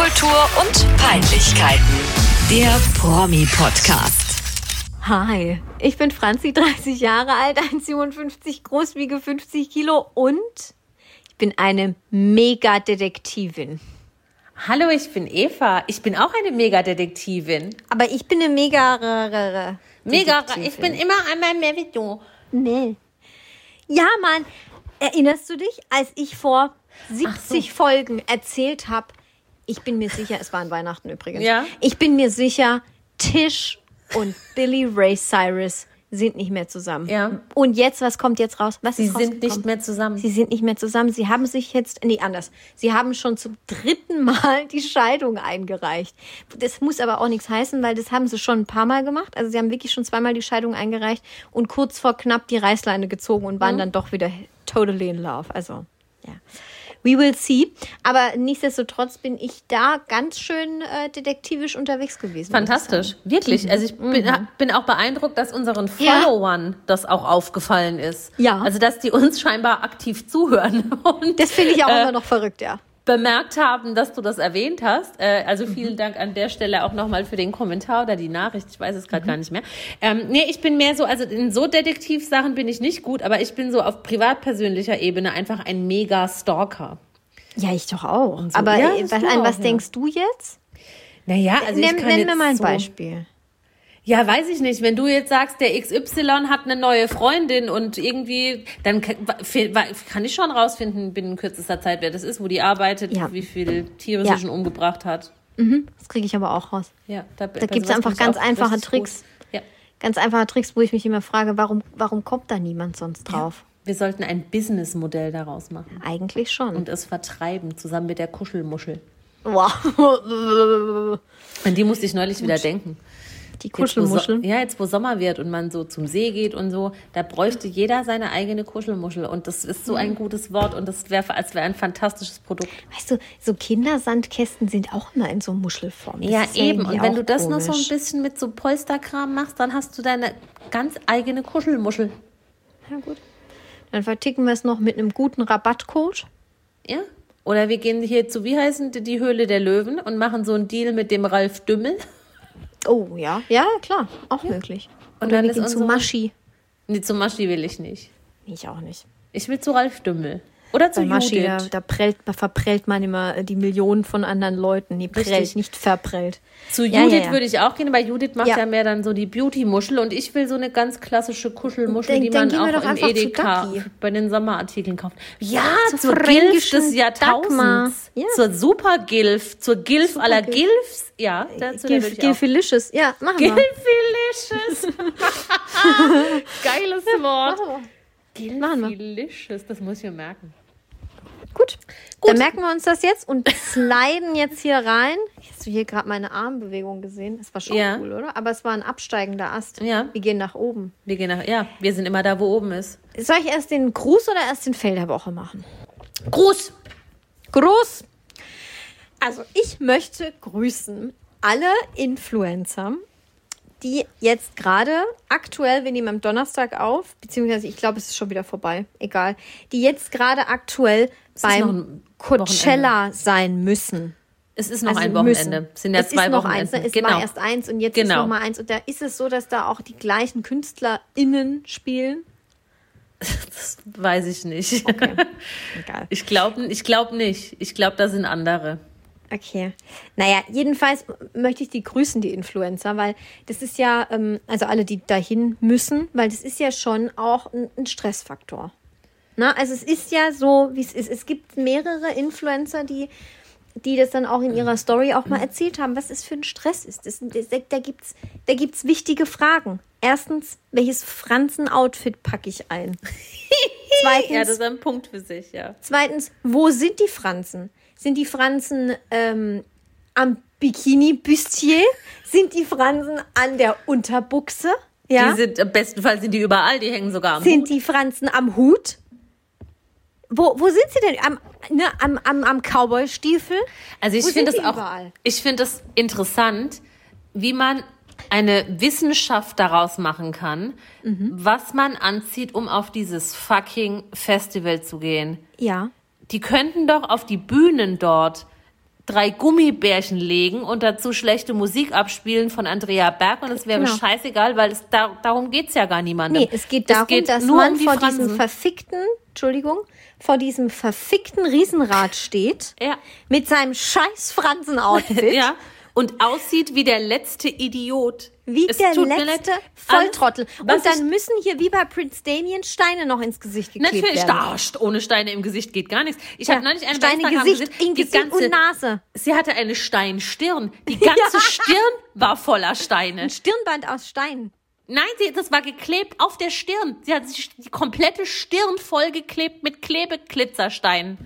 Popkultur und Peinlichkeiten. Der Promi-Podcast. Hi, ich bin Franzi, 30 Jahre alt, 1,57 groß, wiege 50 Kilo und ich bin eine Mega-Detektivin. Hallo, ich bin Eva. Ich bin auch eine Mega-Detektivin. Aber ich bin eine mega Mega, ich bin immer einmal mehr wie du. Nee. Ja, Mann, erinnerst du dich, als ich vor 70 Folgen erzählt habe, ich bin mir sicher, es war an Weihnachten übrigens. Ja. Ich bin mir sicher, Tisch und Billy Ray Cyrus sind nicht mehr zusammen. Ja. Und jetzt, was kommt jetzt raus? Was Sie sind nicht mehr zusammen. Sie sind nicht mehr zusammen. Sie haben sich jetzt, nee, anders. Sie haben schon zum dritten Mal die Scheidung eingereicht. Das muss aber auch nichts heißen, weil das haben sie schon ein paar Mal gemacht. Also sie haben wirklich schon zweimal die Scheidung eingereicht und kurz vor knapp die Reißleine gezogen und waren dann doch wieder totally in love. Also, ja. We will see. Aber nichtsdestotrotz bin ich da ganz schön äh, detektivisch unterwegs gewesen. Fantastisch, wirklich. Also ich bin, hab- bin auch beeindruckt, dass unseren Followern das auch aufgefallen ist. Ja. Also dass die uns scheinbar aktiv zuhören und Das finde ich auch Äh, immer noch verrückt, ja. Bemerkt haben, dass du das erwähnt hast. Äh, also Mhm. vielen Dank an der Stelle auch nochmal für den Kommentar oder die Nachricht. Ich weiß es gerade Mhm. gar nicht mehr. Ähm, nee, ich bin mehr so, also in so Detektivsachen bin ich nicht gut, aber ich bin so auf privatpersönlicher Ebene einfach ein Mega-Stalker. Ja, ich doch auch. so. Aber Ja, was, an auch, was ja. denkst du jetzt? Naja, also nenn ich kann nenn mir mal ein so, Beispiel. Ja, weiß ich nicht. Wenn du jetzt sagst, der XY hat eine neue Freundin und irgendwie, dann kann, ich schon rausfinden binnen kürzester Zeit, wer das ist, wo die arbeitet, Ja. wie viele Tiere Ja. sie schon umgebracht hat. Das kriege ich aber auch raus. Ja, da, Da gibt es einfach ganz einfache Tricks. Ja. Ganz einfache Tricks, wo ich mich immer frage, warum, warum kommt da niemand sonst drauf? Wir sollten ein Businessmodell daraus machen Eigentlich schon. und es vertreiben, zusammen mit der Kuschelmuschel. wow. An die musste ich neulich wieder denken. Die Jetzt, wo So, Kuschelmuschel. ja, jetzt wo Sommer wird und man so zum See geht und so, da bräuchte jeder seine eigene Kuschelmuschel. Und das ist so Mhm. ein gutes Wort und das wäre, als wäre ein fantastisches Produkt. Weißt du, so Kindersandkästen sind auch immer in so Muschelform. Das Ja, eben. Und wenn du das noch so ein komisch. bisschen mit so Polsterkram machst, dann hast du deine ganz eigene Kuschelmuschel. Ja, gut. Dann verticken wir es noch mit einem guten Rabattcode. Ja? Oder wir gehen hier zu, wie heißen die, die Höhle der Löwen und machen so einen Deal mit dem Ralf Dümmel. Oh, ja. Ja, klar. Auch möglich. Und Oder dann wir ist zu Maschi. Nee, zu Maschi will ich nicht. Ich auch nicht. Ich will zu Ralf Dümmel. Oder zu Bei Maschi, da, Judith. da prellt, da verprellt man immer äh, die Millionen von anderen Leuten. Nee, prellt, Richtig. nicht verprellt. Zu Ja, Judith ja, ja. würde ich auch gehen, weil Judith macht Ja. mehr dann so die Beauty-Muschel und ich will so eine ganz klassische Kuschelmuschel, Dann- die dann man auch im Edeka bei den Sommerartikeln kauft. Ja, Zur zur Gilf des Jahrtausends. Zur Super-Gilf, zur Gilf aller Gilf. Gilfs. Ja, dazu Gil, würde ich Gil auch. Felicious. Ja, machen wir. Gilfilicious. Geiles Wort. Gilfilicious, das muss ich mir merken. Gut. Dann merken wir uns das jetzt und sliden jetzt hier rein. Hast du hier gerade meine Armbewegung gesehen? Das war schon Ja. cool, oder? Aber es war ein absteigender Ast. Ja. Wir gehen nach oben. Wir gehen nach, ja, wir sind immer da, wo oben ist. Soll ich erst den Gruß oder erst den Fail der Woche machen? Gruß. Gruß. Also ich möchte grüßen alle Influencer, die jetzt gerade aktuell, wir nehmen am Donnerstag auf, beziehungsweise ich glaube, es ist schon wieder vorbei, egal, die jetzt gerade aktuell ist noch beim Coachella sein müssen. Es ist noch Also ein Wochenende. müssen. Es sind ja es zwei ist noch Wochenenden. eins, ne? es genau. war erst eins und jetzt ist Genau. noch mal eins. Und da ist es so, dass da auch die gleichen KünstlerInnen spielen. Das weiß ich nicht. Okay, egal. Ich glaube ich glaub nicht. Ich glaube, da sind andere. Okay. Naja, jedenfalls möchte ich die grüßen, die Influencer, weil das ist ja, ähm, also alle, die dahin müssen, weil das ist ja schon auch ein Stressfaktor. Na, also es ist ja so, wie es ist. Es gibt mehrere Influencer, die, die das dann auch in ihrer Story auch mal erzählt haben, was es für ein Stress ist. Das, da gibt es da gibt's wichtige Fragen. Erstens, welches Franzen-Outfit packe ich ein? Zweitens, Ja, das ist ein Punkt für sich, ja. Zweitens, wo sind die Franzen? Sind die Franzen ähm, am Bikini-Bustier? Sind die Fransen an der Unterbuchse? Ja. Die sind, im besten Fall sind die überall, die hängen sogar am sind Hut. die Franzen am Hut? Wo, wo sind sie denn? Am, ne, am, am, am Cowboy-Stiefel? Also ich finde es die auch, überall? ich finde es interessant, wie man eine Wissenschaft daraus machen kann, Mhm. was man anzieht, um auf dieses fucking Festival zu gehen. Ja. Die könnten doch auf die Bühnen dort drei Gummibärchen legen und dazu schlechte Musik abspielen von Andrea Berg und es wäre Genau. mir scheißegal, weil es da, darum geht's ja gar niemandem. Nee, es geht darum, dass nur man um vor Fransen. diesem verfickten, Entschuldigung, vor diesem verfickten Riesenrad steht. Ja. Mit seinem scheiß Fransen-Outfit. ja, und aussieht wie der letzte Idiot. Wie Es der letzte. Volltrottel. Und dann müssen hier wie bei Prince Damien Steine noch ins Gesicht geklebt Natürlich, werden. st- ohne Steine im Gesicht geht gar nichts. Ich Tja, habe neulich eine Steine Instagram Gesicht, gesehen, in die Gesicht ganze, und Nase. Sie hatte eine Steinstirn. Die ganze Stirn war voller Steine. Ein Stirnband aus Stein. Nein, sie, das war geklebt auf der Stirn. Sie hat sich die komplette Stirn vollgeklebt mit Klebeglitzersteinen.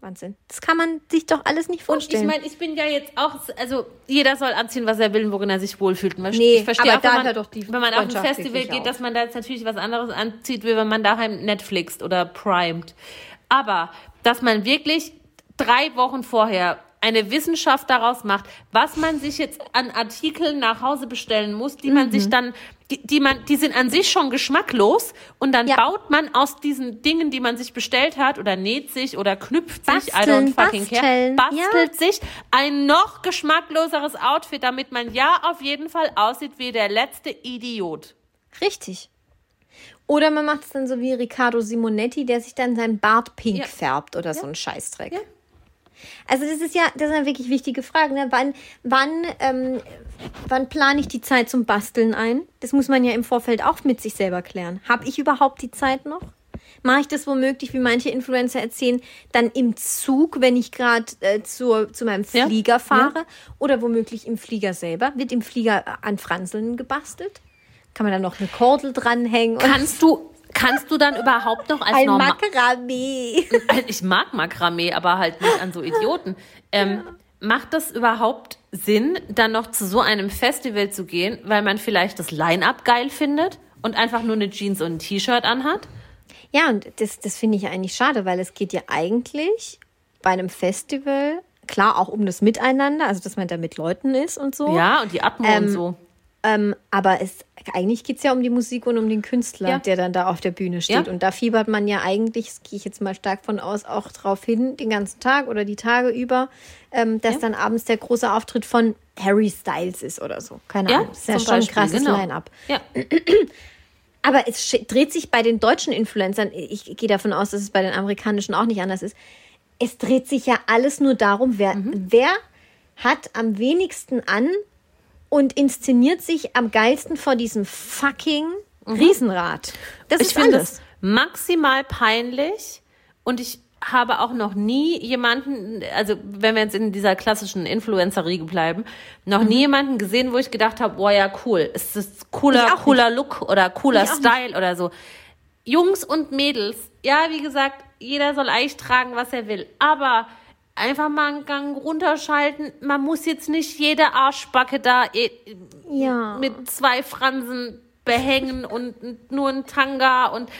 Wahnsinn. Das kann man sich doch alles nicht Und ich vorstellen. meine, ich bin ja jetzt auch, also jeder soll anziehen, was er will, und worin er sich wohlfühlt. Und Nee, ich verstehe aber auch, wenn man, doch die wenn man auf ein Festival geht, dass man da jetzt natürlich was anderes anzieht, wie wenn man daheim Netflixt oder primed. Aber, dass man wirklich drei Wochen vorher eine Wissenschaft daraus macht, was man sich jetzt an Artikeln nach Hause bestellen muss, die man Mhm. sich dann, die, die man, die sind an sich schon geschmacklos und dann Ja. baut man aus diesen Dingen, die man sich bestellt hat oder näht sich oder knüpft sich, I Basteln, don't fucking care, basteln, bastelt sich ein noch geschmackloseres Outfit, damit man ja auf jeden Fall aussieht wie der letzte Idiot. Richtig. Oder man macht es dann so wie Riccardo Simonetti, der sich dann sein Bart pink Ja. färbt oder so ein Scheißdreck. Ja. Also das ist ja, das sind ja wirklich wichtige Fragen. Ne? Wann, wann, ähm, wann plane ich die Zeit zum Basteln ein? Das muss man ja im Vorfeld auch mit sich selber klären. Habe ich überhaupt die Zeit noch? Mache ich das womöglich, wie manche Influencer erzählen, dann im Zug, wenn ich gerade äh, zu, zu meinem Ja. Flieger fahre? Oder womöglich im Flieger selber? Wird im Flieger an Franseln gebastelt? Kann man da noch eine Kordel dranhängen? Kannst du, kannst du dann überhaupt noch als normal, Makramee. ich mag Makramee, aber halt nicht an so Idioten. Ähm, Macht das überhaupt Sinn, dann noch zu so einem Festival zu gehen, weil man vielleicht das Line-Up geil findet und einfach nur eine Jeans und ein T-Shirt anhat? Ja, und das, das finde ich ja eigentlich schade, weil es geht ja eigentlich bei einem Festival, klar auch um das Miteinander, also dass man da mit Leuten ist und so. Ja, und die Atmo und so. Ähm, aber es, eigentlich geht es ja um die Musik und um den Künstler, Ja. der dann da auf der Bühne steht. Ja. Und da fiebert man ja eigentlich, das gehe ich jetzt mal stark von aus, auch drauf hin, den ganzen Tag oder die Tage über, ähm, dass dann abends der große Auftritt von Harry Styles ist oder so. Keine Ja, Ahnung. Das ist ja schon ein krasses genau. Line-up. Ja. Aber es dreht sich bei den deutschen Influencern, ich gehe davon aus, dass es bei den amerikanischen auch nicht anders ist, es dreht sich ja alles nur darum, wer, Mhm. wer hat am wenigsten an und inszeniert sich am geilsten vor diesem fucking Riesenrad. Das Mhm. ich ist finde es maximal peinlich und ich habe auch noch nie jemanden, also wenn wir jetzt in dieser klassischen Influencer-Riege bleiben, noch Mhm. nie jemanden gesehen, wo ich gedacht habe, boah ja cool, ist das cooler, cooler Look oder cooler Ich Style oder so. Jungs und Mädels, ja, wie gesagt, jeder soll eigentlich tragen, was er will, aber einfach mal einen Gang runterschalten. Man muss jetzt nicht jede Arschbacke da eh, Ja. mit zwei Fransen behängen und nur ein Tanga und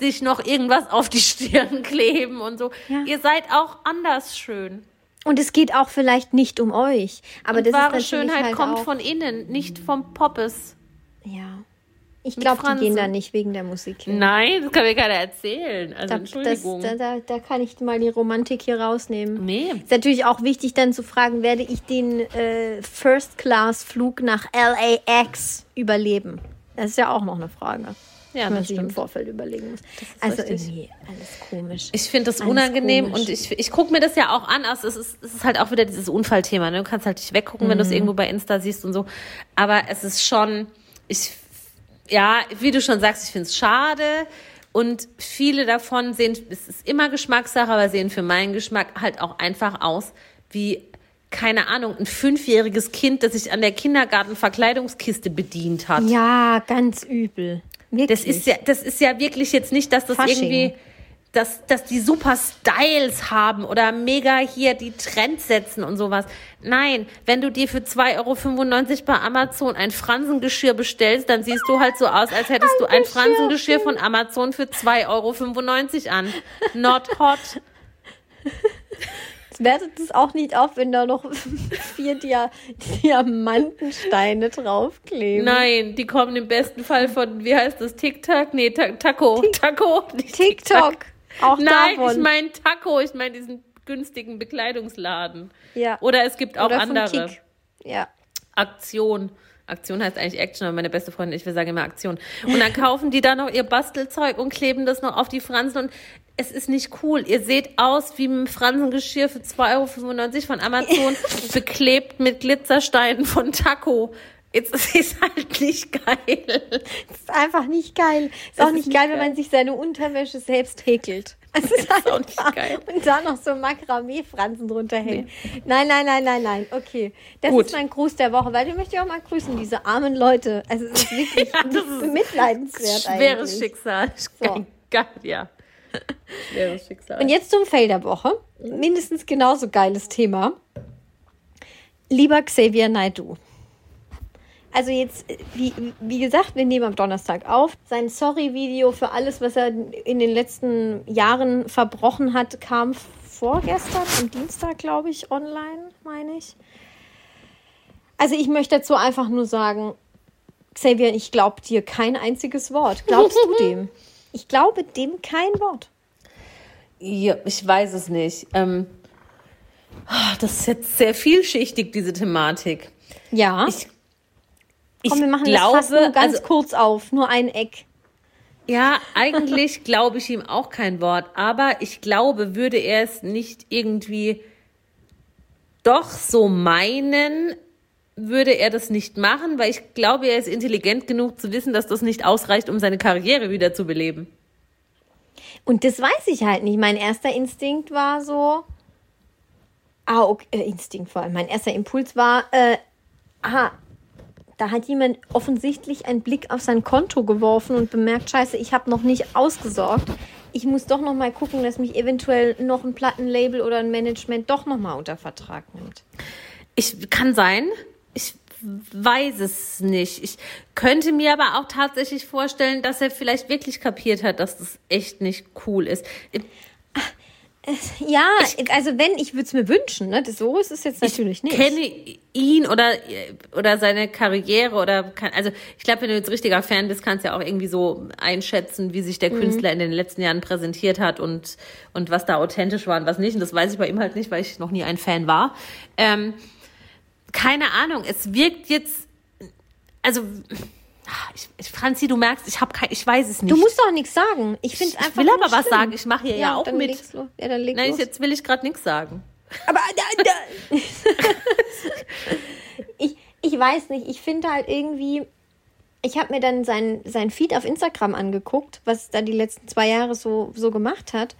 sich noch irgendwas auf die Stirn kleben und so. Ja. Ihr seid auch anders schön. Und es geht auch vielleicht nicht um euch. Aber das Wahre ist Schönheit halt kommt von innen, nicht vom Poppes. Ja. Ich glaube, die gehen da nicht wegen der Musik hin. Nein, das kann mir keiner erzählen. Also Da, das, Entschuldigung. da, da, da kann ich mal die Romantik hier rausnehmen. nee. Ist natürlich auch wichtig, dann zu fragen, werde ich den äh, First-Class-Flug nach LAX überleben? Das ist ja auch noch eine Frage, Ja, man das sich im. Vorfeld überlegen muss. Also richtig. irgendwie alles komisch. Ich finde das Alles unangenehm komisch. und ich, ich gucke mir das ja auch an. Also es, ist, es ist halt auch wieder dieses Unfallthema. Ne? Du kannst halt nicht weggucken, wenn du Mhm. es irgendwo bei Insta siehst und so. Aber es ist schon, ich, ja, wie du schon sagst, ich finde es schade. Und viele davon sehen, es ist immer Geschmackssache, aber sehen für meinen Geschmack halt auch einfach aus wie, keine Ahnung, ein fünfjähriges Kind, das sich an der Kindergartenverkleidungskiste bedient hat. ja, ganz übel. Wirklich. Das ist ja, das ist ja wirklich jetzt nicht, dass das Fasching. irgendwie, dass, dass die super Styles haben oder mega hier die Trends setzen und sowas. Nein, wenn du dir für 2,95 Euro bei Amazon ein Fransengeschirr bestellst, dann siehst du halt so aus, als hättest du ein Fransengeschirr von Amazon für 2,95 Euro an. Not hot. Wertet es auch nicht auf, wenn da noch vier Dia Diamantensteine draufkleben. Nein, die kommen im besten Fall von, wie heißt das, TikTok? Nee, Ta Taco. Taco. nicht TikTok. Auch Nein, davon. ich meine Taco. Ich meine diesen günstigen Bekleidungsladen. Ja. Oder es gibt auch Oder andere. Ja. Aktion. Aktion heißt eigentlich Action, aber meine beste Freundin, ich will sagen immer Aktion. Und dann kaufen die da noch ihr Bastelzeug und kleben das noch auf die Fransen und es ist nicht cool. Ihr seht aus wie ein Fransengeschirr für 2,95 Euro von Amazon, beklebt mit Glitzersteinen von Taco. Jetzt ist es halt nicht geil. Ist einfach nicht geil. Ist Das auch ist nicht nicht geil, wenn geil. man sich seine Unterwäsche selbst häkelt. Es ist, ist auch nicht geil. Und da noch so Makramee-Fransen drunter hängen. Nein, nein, nein, nein, nein. Okay. Das Gut. ist mein Gruß der Woche, weil den möchte ich auch mal grüßen, diese armen Leute. Also es ist wirklich Ja, das ist bemitleidenswert Schweres eigentlich. Schicksal. So. Geil, ja. Schweres Schicksal. Und jetzt zum Fail der Woche. Mindestens genauso geiles Thema. Lieber Xavier Naidoo. Also jetzt, äh, wie, wie gesagt, wir nehmen am Donnerstag auf. Sein Sorry-Video für alles, was er in den letzten Jahren verbrochen hat, kam vorgestern, am Dienstag, glaube ich, online, meine ich. Also ich möchte dazu einfach nur sagen, Xavier, ich glaube dir kein einziges Wort. Glaubst du dem? Ich glaube dem kein Wort. Ja, ich weiß es nicht. Ähm, ah, das ist jetzt sehr vielschichtig, diese Thematik. Ja. Ich, ich Komm, wir machen glaube, das fast nur ganz also, kurz auf, nur ein Eck. ja, eigentlich glaube ich ihm auch kein Wort, aber ich glaube, würde er es nicht irgendwie doch so meinen, würde er das nicht machen, weil ich glaube, er ist intelligent genug zu wissen, dass das nicht ausreicht, um seine Karriere wieder zu beleben. Und das weiß ich halt nicht. Mein erster Instinkt war so. Ah, okay, äh, Instinkt vor allem. Mein erster Impuls war, äh, aha, da hat jemand offensichtlich einen Blick auf sein Konto geworfen und bemerkt, scheiße, ich habe noch nicht ausgesorgt. Ich muss doch noch mal gucken, dass mich eventuell noch ein Plattenlabel oder ein Management doch noch mal unter Vertrag nimmt. Ich kann sein. Ich weiß es nicht. Ich könnte mir aber auch tatsächlich vorstellen, dass er vielleicht wirklich kapiert hat, dass das echt nicht cool ist. Ja, also wenn, ich würde es mir wünschen, ne? So ist es jetzt natürlich nicht. kenne ihn oder oder seine Karriere oder kann, also ich glaube, wenn du jetzt richtiger Fan bist, kannst du ja auch irgendwie so einschätzen, wie sich der Mhm. Künstler in den letzten Jahren präsentiert hat und und was da authentisch war und was nicht. Und das weiß ich bei ihm halt nicht, weil ich noch nie ein Fan war. Ähm, keine Ahnung. Es wirkt jetzt also ich, ich, Franzi, du merkst, ich habe kein, ich weiß es nicht. Du musst doch nichts sagen. Ich finde Ich einfach. will nur aber was schlimm. sagen. Ich mache hier ja, auch dann mit. Ja, dann leg Nein, los. jetzt will ich gerade nichts sagen. Aber da, da. ich, ich weiß nicht, ich finde halt irgendwie, ich habe mir dann sein, sein Feed auf Instagram angeguckt, was da die letzten zwei Jahre so, so gemacht hat.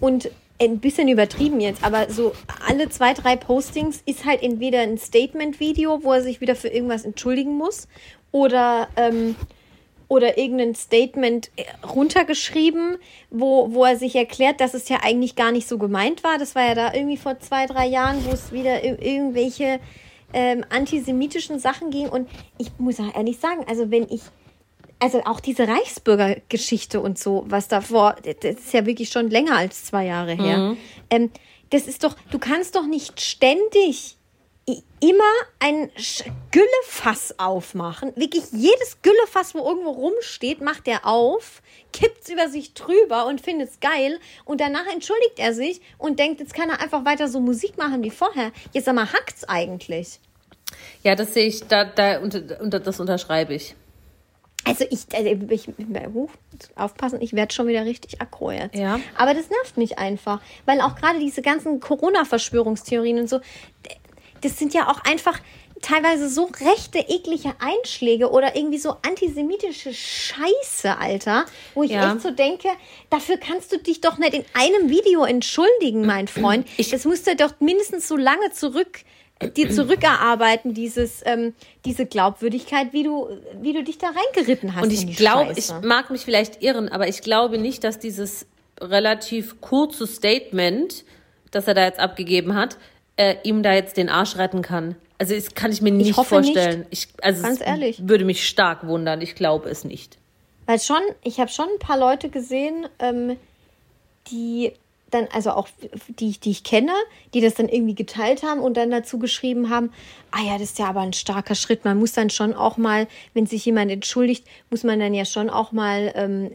Und ein bisschen übertrieben jetzt, aber so alle zwei, drei Postings ist halt entweder ein Statement-Video, wo er sich wieder für irgendwas entschuldigen muss, oder, ähm, oder irgendein Statement runtergeschrieben, wo, wo er sich erklärt, dass es ja eigentlich gar nicht so gemeint war. Das war ja da irgendwie vor zwei, drei Jahren, wo es wieder ir- irgendwelche ähm, antisemitischen Sachen ging. Und ich muss auch ehrlich sagen, also wenn ich, also auch diese Reichsbürgergeschichte und so, was davor, das ist ja wirklich schon länger als zwei Jahre her. Ähm, das ist doch, du kannst doch nicht ständig immer ein Güllefass aufmachen. Wirklich jedes Güllefass, wo irgendwo rumsteht, macht er auf, kippt's über sich drüber und findet's geil. Und danach entschuldigt er sich und denkt, jetzt kann er einfach weiter so Musik machen wie vorher. Jetzt sag mal, hackt's eigentlich? Ja, das sehe ich, da, da unter, das unterschreibe ich. Also ich, also ich, ich aufpassen, ich werde schon wieder richtig aggro jetzt. Ja. Aber das nervt mich einfach, weil auch gerade diese ganzen Corona-Verschwörungstheorien und so, das sind ja auch einfach teilweise so rechte, eklige Einschläge oder irgendwie so antisemitische Scheiße, Alter, wo ich Ja. echt so denke, dafür kannst du dich doch nicht in einem Video entschuldigen, mein Freund. das musst du doch mindestens so lange zurück dir zurückerarbeiten, dieses, ähm, diese Glaubwürdigkeit, wie du, wie du dich da reingeritten hast. Und ich glaube, ich mag mich vielleicht irren, aber ich glaube nicht, dass dieses relativ kurze Statement, das er da jetzt abgegeben hat, äh, ihm da jetzt den Arsch retten kann. Also das kann ich mir nicht hoffe vorstellen. Ich, also Ganz ehrlich. würde mich stark wundern. Ich glaube es nicht. Weil schon, ich habe schon ein paar Leute gesehen, ähm, die dann, also auch die, die ich kenne, die das dann irgendwie geteilt haben und dann dazu geschrieben haben, ah ja, das ist ja aber ein starker Schritt. Man muss dann schon auch mal, wenn sich jemand entschuldigt, muss man dann ja schon auch mal ähm,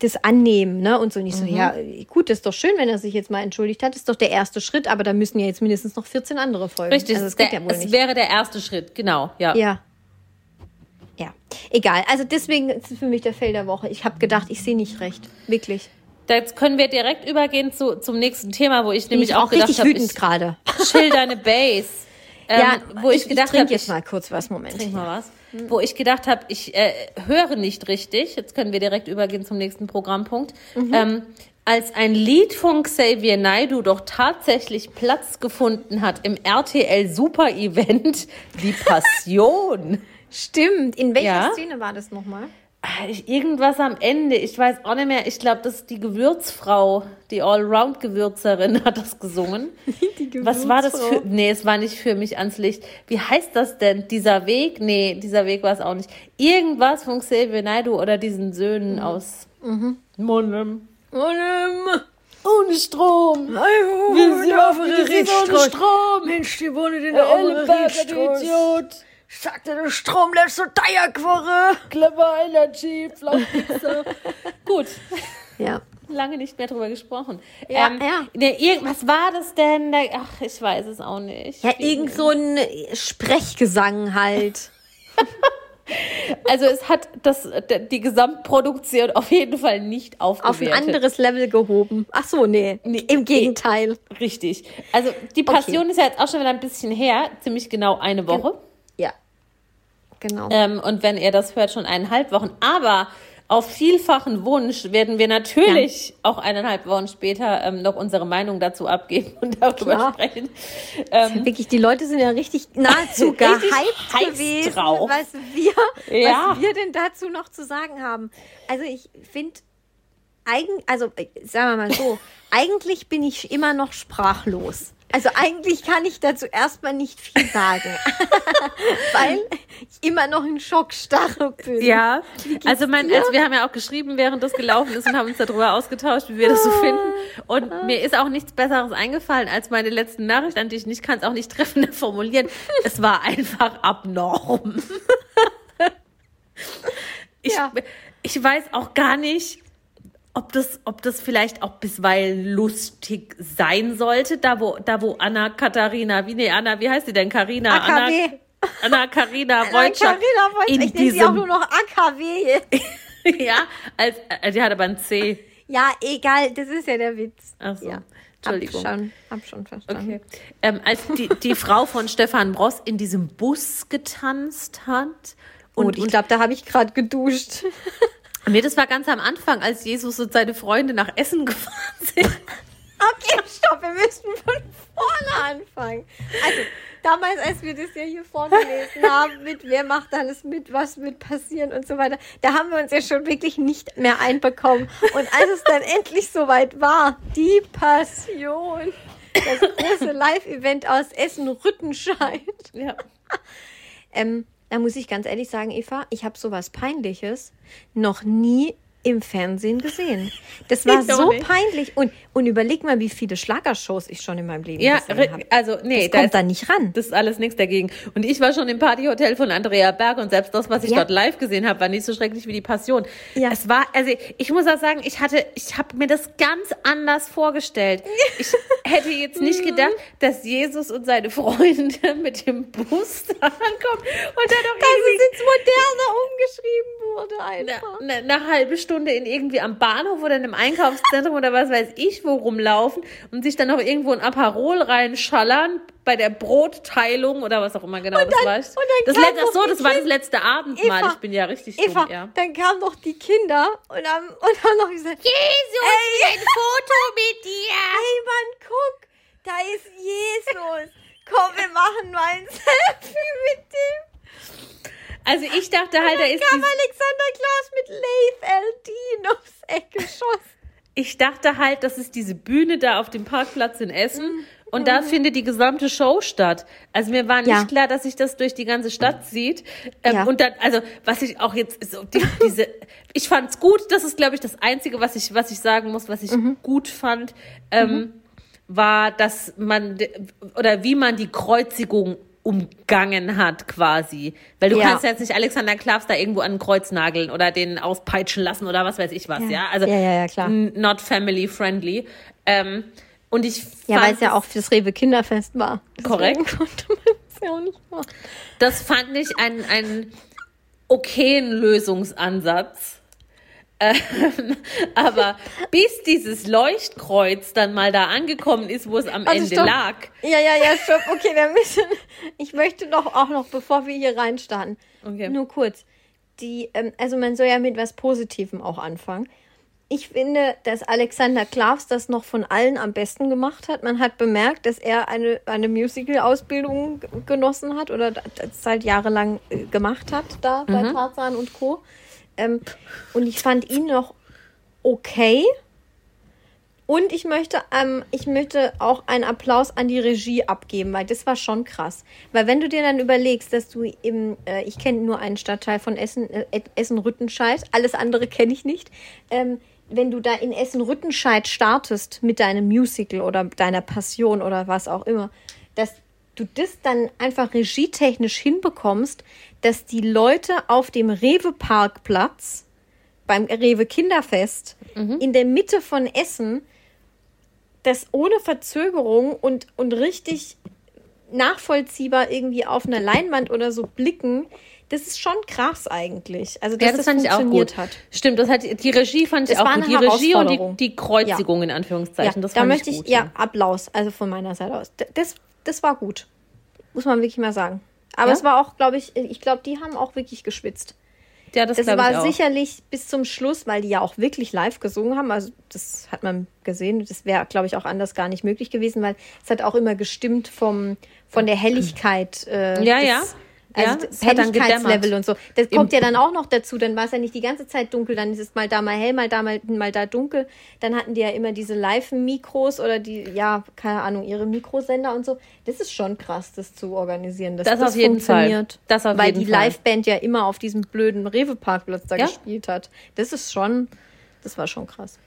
das annehmen, ne? Und so nicht so, ja, gut, das ist doch schön, wenn er sich jetzt mal entschuldigt hat, das ist doch der erste Schritt, aber da müssen ja jetzt mindestens noch 14 andere folgen. Richtig, also, das der, ja wohl es nicht. wäre der erste Schritt, genau, ja. Ja. Ja, egal. Also deswegen ist es für mich der Fail der Woche. Ich habe gedacht, ich sehe nicht recht. Wirklich. Jetzt können wir direkt übergehen zu, zum nächsten Thema, wo ich nämlich ich auch, auch gedacht habe, wütend ich gerade. chill deine Base. Ähm, ja, wo ich, gedacht trinke habe, jetzt ich mal kurz was, Moment. trink mal was. Wo ich gedacht habe, ich äh, höre nicht richtig. Jetzt können wir direkt übergehen zum nächsten Programmpunkt. Ähm, als ein Lied von Xavier Naidoo doch tatsächlich Platz gefunden hat im RTL Super Event, die Passion. Stimmt. In welcher Ja. Szene war das nochmal? Ich- Irgendwas am Ende, ich weiß auch nicht mehr. Ich glaube, das ist die Gewürzfrau, die Allround-Gewürzerin hat das gesungen. Was war das für. Nee, es war nicht für mich ans Licht. Wie heißt das denn? Dieser Weg? Nee, dieser Weg war es auch nicht. Irgendwas von Xavier Naidoo oder diesen Söhnen aus. Monem. Ohne Strom. Wir sind auf ohne Strom. Mensch, die wohnen in Der der Idiot. Sagte, der Strom lässt so Dreierquarre. Clever Energy, Flauchpizza. Gut. Ja. Lange nicht mehr drüber gesprochen. Ja, ähm, ja. Nee, irgend, was war das denn? Ach, ich weiß es auch nicht. Ja, irgend so ein Sprechgesang halt. Also es hat das, die Gesamtproduktion auf jeden Fall nicht Auf ein aufgewertet. anderes Level gehoben. Ach so, nee. Nee, Im Gegenteil. Richtig. Also die Passion ist ja jetzt auch schon wieder ein bisschen her, ziemlich genau eine Woche. Ja. Genau. Ähm, und wenn ihr das hört, schon eineinhalb Wochen. Aber auf vielfachen Wunsch werden wir natürlich auch eineinhalb Wochen später ähm, noch unsere Meinung dazu abgeben und darüber Klar. sprechen. Ähm, Wirklich, die Leute sind ja richtig nahezu gehypt gewesen, drauf. was wir, Ja. was wir denn dazu noch zu sagen haben. Also ich finde, eigen, also äh, sagen wir mal so, eigentlich bin ich immer noch sprachlos. Also eigentlich kann ich dazu erstmal nicht viel sagen, weil ich immer noch in Schockstarre bin. Ja, also mein, also wir haben ja auch geschrieben, während das gelaufen ist und haben uns darüber ausgetauscht, wie wir das so finden. Und mir ist auch nichts Besseres eingefallen als meine letzten Nachricht an dich. Ich kann es auch nicht treffender formulieren. Es war einfach abnorm. Ich, Ja. ich weiß auch gar nicht, ob das, ob das vielleicht auch bisweilen lustig sein sollte, da wo, da wo Anna Katharina, wie nee, Anna, wie heißt sie denn? Karina, Anna, AKW. Anna Karina Wojcik in ich nenne sie auch diesem nur noch AKW. ja, als, äh, die hat aber ein C. Ja, egal, das ist ja der Witz. Ach so, ja. Entschuldigung. Hab schon, hab schon verstanden. Okay. Ähm, als die, die Frau von Stefan Bross in diesem Bus getanzt hat. Und Und ich glaube, da habe ich gerade geduscht. Nee, das war ganz am Anfang, als Jesus und seine Freunde nach Essen gefahren sind. Okay, stopp, wir müssen von vorne anfangen. Also, damals, als wir das ja hier vorgelesen haben, mit wer macht alles mit, was wird passieren und so weiter, da haben wir uns ja schon wirklich nicht mehr einbekommen. Und als es dann endlich soweit war, die Passion, das große Live-Event aus Essen-Rüttenscheid, Ja. ähm, da muss ich ganz ehrlich sagen, Eva, ich habe sowas Peinliches noch nie im Fernsehen gesehen. Das war so nicht. peinlich. Und, und überleg mal, wie viele Schlagershows ich schon in meinem Leben Ja, gesehen habe. also nee, Das da kommt ist, da nicht ran. das ist alles nichts dagegen. Und ich war schon im Partyhotel von Andrea Berg und selbst das, was ich Ja. dort live gesehen habe, war nicht so schrecklich wie die Passion. Ja. Es war, also ich muss auch sagen, ich hatte, ich habe mir das ganz anders vorgestellt. Ich hätte jetzt nicht Mhm. gedacht, dass Jesus und seine Freunde mit dem Bus da ankommen und dann noch Dass es ins Moderne umgeschrieben wurde einfach. eine, eine halbe Stunde in irgendwie am Bahnhof oder in einem Einkaufszentrum oder was weiß ich wo rumlaufen und sich dann noch irgendwo ein Aperol reinschallern bei der Brotteilung oder was auch immer genau das war. und dann das kam letzte, so, das war das letzte Abendmahl. Eva, ich bin ja richtig Eva, dumm, ja. dann kamen noch die Kinder und haben, und haben noch gesagt, Jesus, Ey. ein Foto mit dir. hey Mann, guck, da ist Jesus. Komm, wir machen mal ein Selfie mit dem. Also ich dachte halt, da ist kam Alexander Klaas mit Leif Eldin aufs Eck geschossen. ich dachte halt, das ist diese Bühne da auf dem Parkplatz in Essen Und da findet die gesamte Show statt. Also mir war nicht Ja. klar, dass sich das durch die ganze Stadt zieht. Ähm, Ja. Und dann, also was ich auch jetzt so die, diese, ich fand's gut. Das ist, glaube ich, das Einzige, was ich, was ich sagen muss, was ich Mhm. gut fand, ähm, war, dass man de- oder wie man die Kreuzigung umgangen hat quasi. Weil du Ja. kannst ja jetzt nicht Alexander Klavs da irgendwo an ein Kreuz nageln oder den aufpeitschen lassen oder was weiß ich was, ja? Also Ja, ja, ja, klar. not family friendly. Ähm, und ich Ja, weil es ja auch fürs Rewe Kinderfest war. Deswegen Korrekt. konnte man es ja auch nicht machen. Das fand ich einen, einen okayen Lösungsansatz. Ähm, aber bis dieses Leuchtkreuz dann mal da angekommen ist, wo es am Also Ende stopp. lag. Ja, ja, ja, stopp. Okay, wir müssen. Ich möchte doch auch noch, bevor wir hier reinstarten, Okay. nur kurz. Die, ähm, also man soll ja mit was Positivem auch anfangen. Ich finde, dass Alexander Klavs das noch von allen am besten gemacht hat. Man hat bemerkt, dass er eine, eine Musical-Ausbildung genossen hat oder das halt jahrelang äh, gemacht hat da bei Tarzan und Co. Ähm, und ich fand ihn noch okay. Und ich möchte, ähm, ich möchte auch einen Applaus an die Regie abgeben, weil das war schon krass. Weil wenn du dir dann überlegst, dass du im, äh, ich kenne nur einen Stadtteil von Essen, äh, Essen-Rüttenscheid, alles andere kenne ich nicht. Ähm, wenn du da in Essen-Rüttenscheid startest mit deinem Musical oder deiner Passion oder was auch immer, dass du das dann einfach regietechnisch hinbekommst, dass die Leute auf dem Rewe-Parkplatz beim Rewe Kinderfest in der Mitte von Essen das ohne Verzögerung und, und richtig nachvollziehbar irgendwie auf einer Leinwand oder so blicken, das ist schon krass eigentlich. Also, dass Ja, das, fand ich auch funktioniert gut. hat. Stimmt, das hat die Regie fand ich Das war auch gut. Die Regie und die, die Kreuzigung in Anführungszeichen. Ja, das da fand möchte ich ich, gut. ja, Applaus, also von meiner Seite aus. Das, das war gut. Muss man wirklich mal sagen. Aber Ja? es war auch, glaube ich, ich glaube, die haben auch wirklich geschwitzt. ja, das, Das war sicherlich bis zum Schluss, weil die ja auch wirklich live gesungen haben. Also das hat man gesehen. Das wäre, glaube ich, auch anders gar nicht möglich gewesen, weil es hat auch immer gestimmt vom, von der Helligkeit. Äh, Ja, des, ja. Also Ja, das Helligkeitslevel und so. Das kommt ja dann auch noch dazu. Dann war es ja nicht die ganze Zeit dunkel. Dann ist es mal da mal hell, mal da mal, mal da dunkel. Dann hatten die ja immer diese Live-Mikros oder die, ja, keine Ahnung, ihre Mikrosender und so. Das ist schon krass, das zu organisieren. Dass Das das, auf jeden Fall. funktioniert. Das auf weil jeden die. Liveband ja immer auf diesem blöden Rewe-Parkplatz da Ja. gespielt hat. Das ist schon, das war schon krass.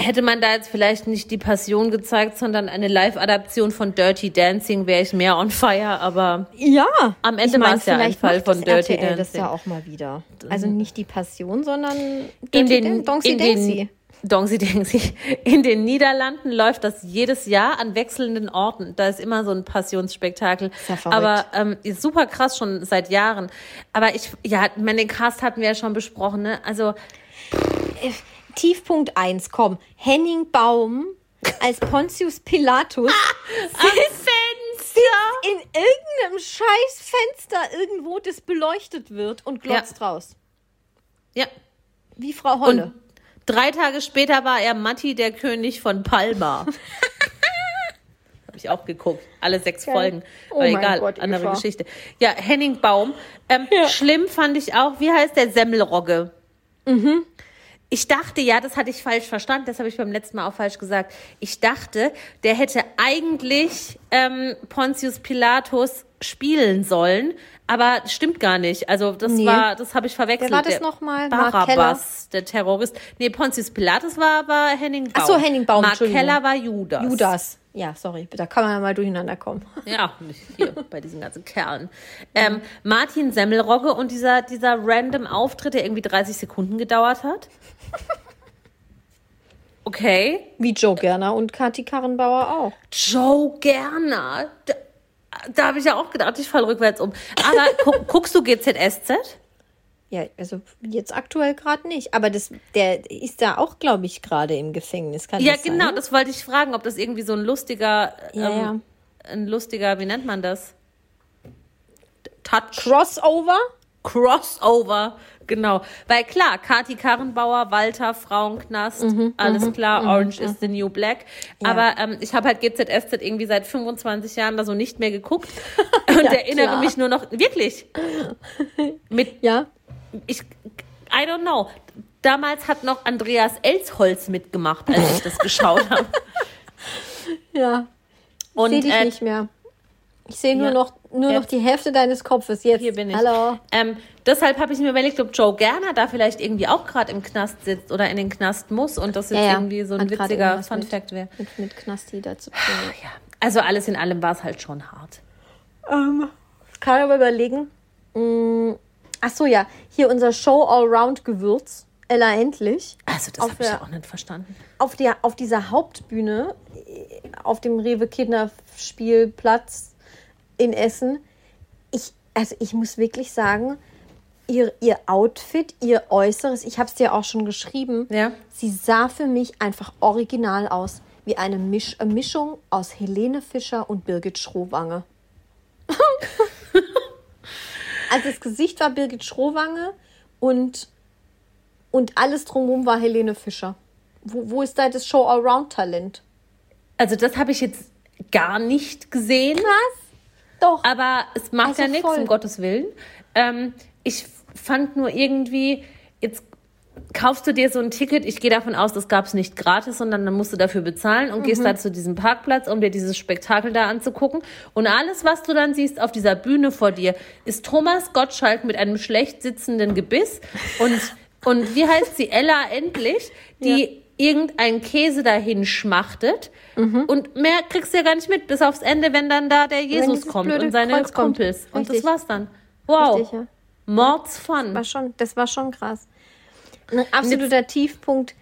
Hätte man da jetzt vielleicht nicht die Passion gezeigt, sondern eine Live-Adaption von Dirty Dancing, wäre ich mehr on fire, aber Ja. Am Ende war es ja ein Fall von das Dirty RTL das Dancing. ja auch mal wieder. Also nicht die Passion, sondern in Dirty den, Dan- Donksy in Dancy. den Dongsi Dengsi. In den Niederlanden läuft das jedes Jahr an wechselnden Orten. Da ist immer so ein Passionsspektakel. ja. Aber ähm, ist super krass schon seit Jahren. Aber ich, ja, meine, den Cast hatten wir ja schon besprochen, ne? Also Tiefpunkt 1, komm. Henning Baum als Pontius Pilatus am Fenster. in irgendeinem scheiß Fenster irgendwo, das beleuchtet wird und glotzt raus. Ja. Wie Frau Holle. Und drei Tage später war er Matti, der König von Palma. Habe ich auch geguckt. Alle sechs Geil. Folgen. Oh Aber egal, Gott, andere Eva. Geschichte. Ja, Henning Baum. Ähm, Schlimm fand ich auch, wie heißt der Semmelrogge? Mhm. Ich dachte, ja, das hatte ich falsch verstanden, das habe ich beim letzten Mal auch falsch gesagt. Ich dachte, der hätte eigentlich ähm, Pontius Pilatus spielen sollen, aber stimmt gar nicht. Also das Nee. war, das habe ich verwechselt. Wer war das Der noch mal? Mark Barabbas, der Terrorist. Nee, Pontius Pilatus war, war Henning Baum. Ach so, Henning Baum, Mark. Keller war Judas. Judas. Ja, sorry, da kann man ja mal durcheinander kommen. Ja, nicht hier bei diesen ganzen Kerlen. Ähm, Martin Semmelrogge und dieser, dieser random Auftritt, der irgendwie 30 Sekunden gedauert hat. Okay. Wie Joe Gerner und Kathi Karrenbauer auch. Joe Gerner. Da, habe ich ja auch gedacht, ich falle rückwärts um. Aber gu guckst du GZSZ? Ja, also jetzt aktuell gerade nicht. Aber das, der ist da auch, glaube ich, gerade im Gefängnis. Kann Ja, das genau, Sein? das wollte ich fragen, ob das irgendwie so ein lustiger, Ja, ähm, ein lustiger, wie nennt man das? Touch. Crossover? Crossover, genau. Weil klar, Kati Karrenbauer, Walter, Frauenknast, alles klar, Orange is the New Black. Ja. Aber ähm, ich habe halt GZSZ irgendwie seit 25 Jahren da so nicht mehr geguckt und Ja, erinnere klar. mich nur noch, wirklich, mit, Ja. ich, I don't know. Damals hat noch Andreas Elsholz mitgemacht, als ich das geschaut habe. Ja. Und sehe dich äh, nicht mehr. Ich sehe nur ja. noch nur noch die Hälfte deines Kopfes. Jetzt. Hier bin ich. Hallo. Ähm, deshalb habe ich mir überlegt, ob Joe Gerner da vielleicht irgendwie auch gerade im Knast sitzt oder in den Knast muss und das jetzt Ja, ja. irgendwie so ein Hat witziger Fun Fact wäre. Mit, mit Knasti dazu tun. Ja. Also alles in allem war es halt schon hart. Ähm, ich kann aber überlegen. Mm, ach so, ja. Hier unser Show Allround Gewürz. Ella endlich. Also das Auf habe ich der- auch nicht verstanden. Auf, der, auf dieser Hauptbühne, auf dem Rewe Kinderspielplatz in Essen. Ich, also ich muss wirklich sagen, ihr, ihr Outfit, ihr Äußeres, ich habe es dir auch schon geschrieben, Ja. sie sah für mich einfach original aus. Wie eine Misch, äh, Mischung aus Helene Fischer und Birgit Schrowange. also das Gesicht war Birgit Schrowange und, und alles drumherum war Helene Fischer. Wo, wo ist da das Show-Allround-Talent? Also das habe ich jetzt gar nicht gesehen. Was? Doch. Aber es macht Also ja nichts, voll. um Gottes Willen. Ähm, ich fand nur irgendwie, jetzt kaufst du dir so ein Ticket, ich gehe davon aus, das gab es nicht gratis, sondern dann musst du dafür bezahlen und Mhm. gehst da zu diesem Parkplatz, um dir dieses Spektakel da anzugucken. Und alles, was du dann siehst auf dieser Bühne vor dir, ist Thomas Gottschalk mit einem schlecht sitzenden Gebiss und, und wie heißt sie, Ella endlich, die irgendein Käse dahin schmachtet und mehr kriegst du ja gar nicht mit, bis aufs Ende, wenn dann da der Jesus Mhm. kommt und seine Kreuz kommt. Kumpels. Und das war's dann. Wow. Richtig, ja. Mordsfun. war schon, das war schon krass. Ein absoluter Tiefpunkt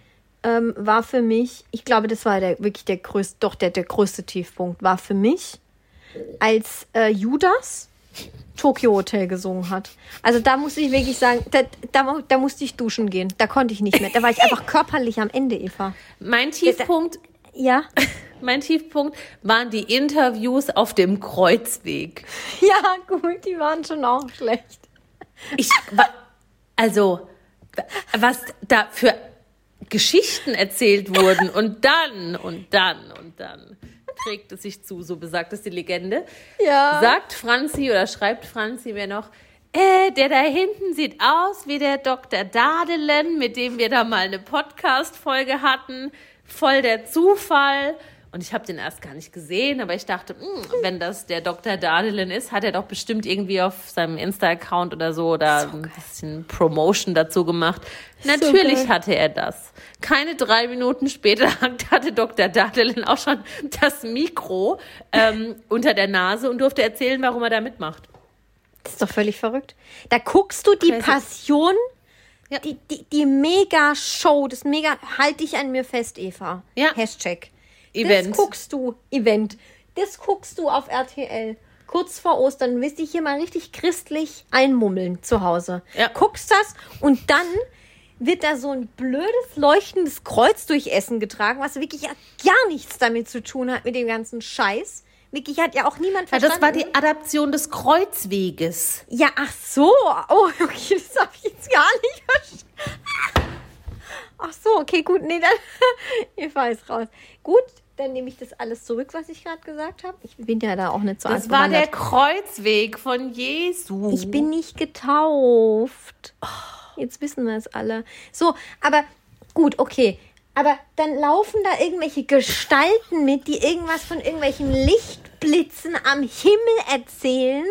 ähm, war für mich, ich glaube, das war der, wirklich der größte, doch der, der größte Tiefpunkt, war für mich, als äh, Judas Tokyo Hotel gesungen hat. Also da muss ich wirklich sagen, da, da, da musste ich duschen gehen. Da konnte ich nicht mehr. Da war ich einfach körperlich am Ende, Eva. Mein Tiefpunkt, Ja, mein Tiefpunkt waren die Interviews auf dem Kreuzweg. ja, gut, die waren schon auch schlecht. Ich, also, was da für Geschichten erzählt wurden und dann und dann und dann trägt es sich zu, so besagt es die Legende. Ja. Sagt Franzi oder schreibt Franzi mir noch, äh, der da hinten sieht aus wie der Dr. Dadelen, mit dem wir da mal eine Podcast-Folge hatten. Voll der Zufall. Und ich habe den erst gar nicht gesehen, aber ich dachte, hm, wenn das der Dr. Dadelen ist, hat er doch bestimmt irgendwie auf seinem Insta-Account oder so da ein bisschen Promotion dazu gemacht. Natürlich geil. hatte er das. Keine drei Minuten später hatte Dr. Dadelen auch schon das Mikro ähm, unter der Nase und durfte erzählen, warum er da mitmacht. Das ist doch völlig verrückt. Da guckst du die Crazy. Passion, Ja. die, die, die Mega-Show, das Mega, halt dich an mir fest, Eva. Ja. Hashtag. Event. Das guckst du, Event. Das guckst du auf RTL. Kurz vor Ostern willst dich hier mal richtig christlich einmummeln zu Hause. Ja. Guckst das und dann wird da so ein blödes, leuchtendes Kreuz durch Essen getragen, was wirklich ja gar nichts damit zu tun hat mit dem ganzen Scheiß. Wirklich hat ja auch niemand Ja, verstanden. das war die Adaption des Kreuzweges. Ja, ach so. Oh, okay, das habe ich jetzt gar nicht verstanden. Ach so, okay, gut. Nee, dann. Eva ist raus. Gut, dann nehme ich das alles zurück, was ich gerade gesagt habe. Ich bin ja da auch nicht so Das war der. Kreuzweg von Jesu. Ich bin nicht getauft. Jetzt wissen wir es alle. So, aber gut, okay. Aber dann laufen da irgendwelche Gestalten mit, die irgendwas von irgendwelchen Lichtblitzen am Himmel erzählen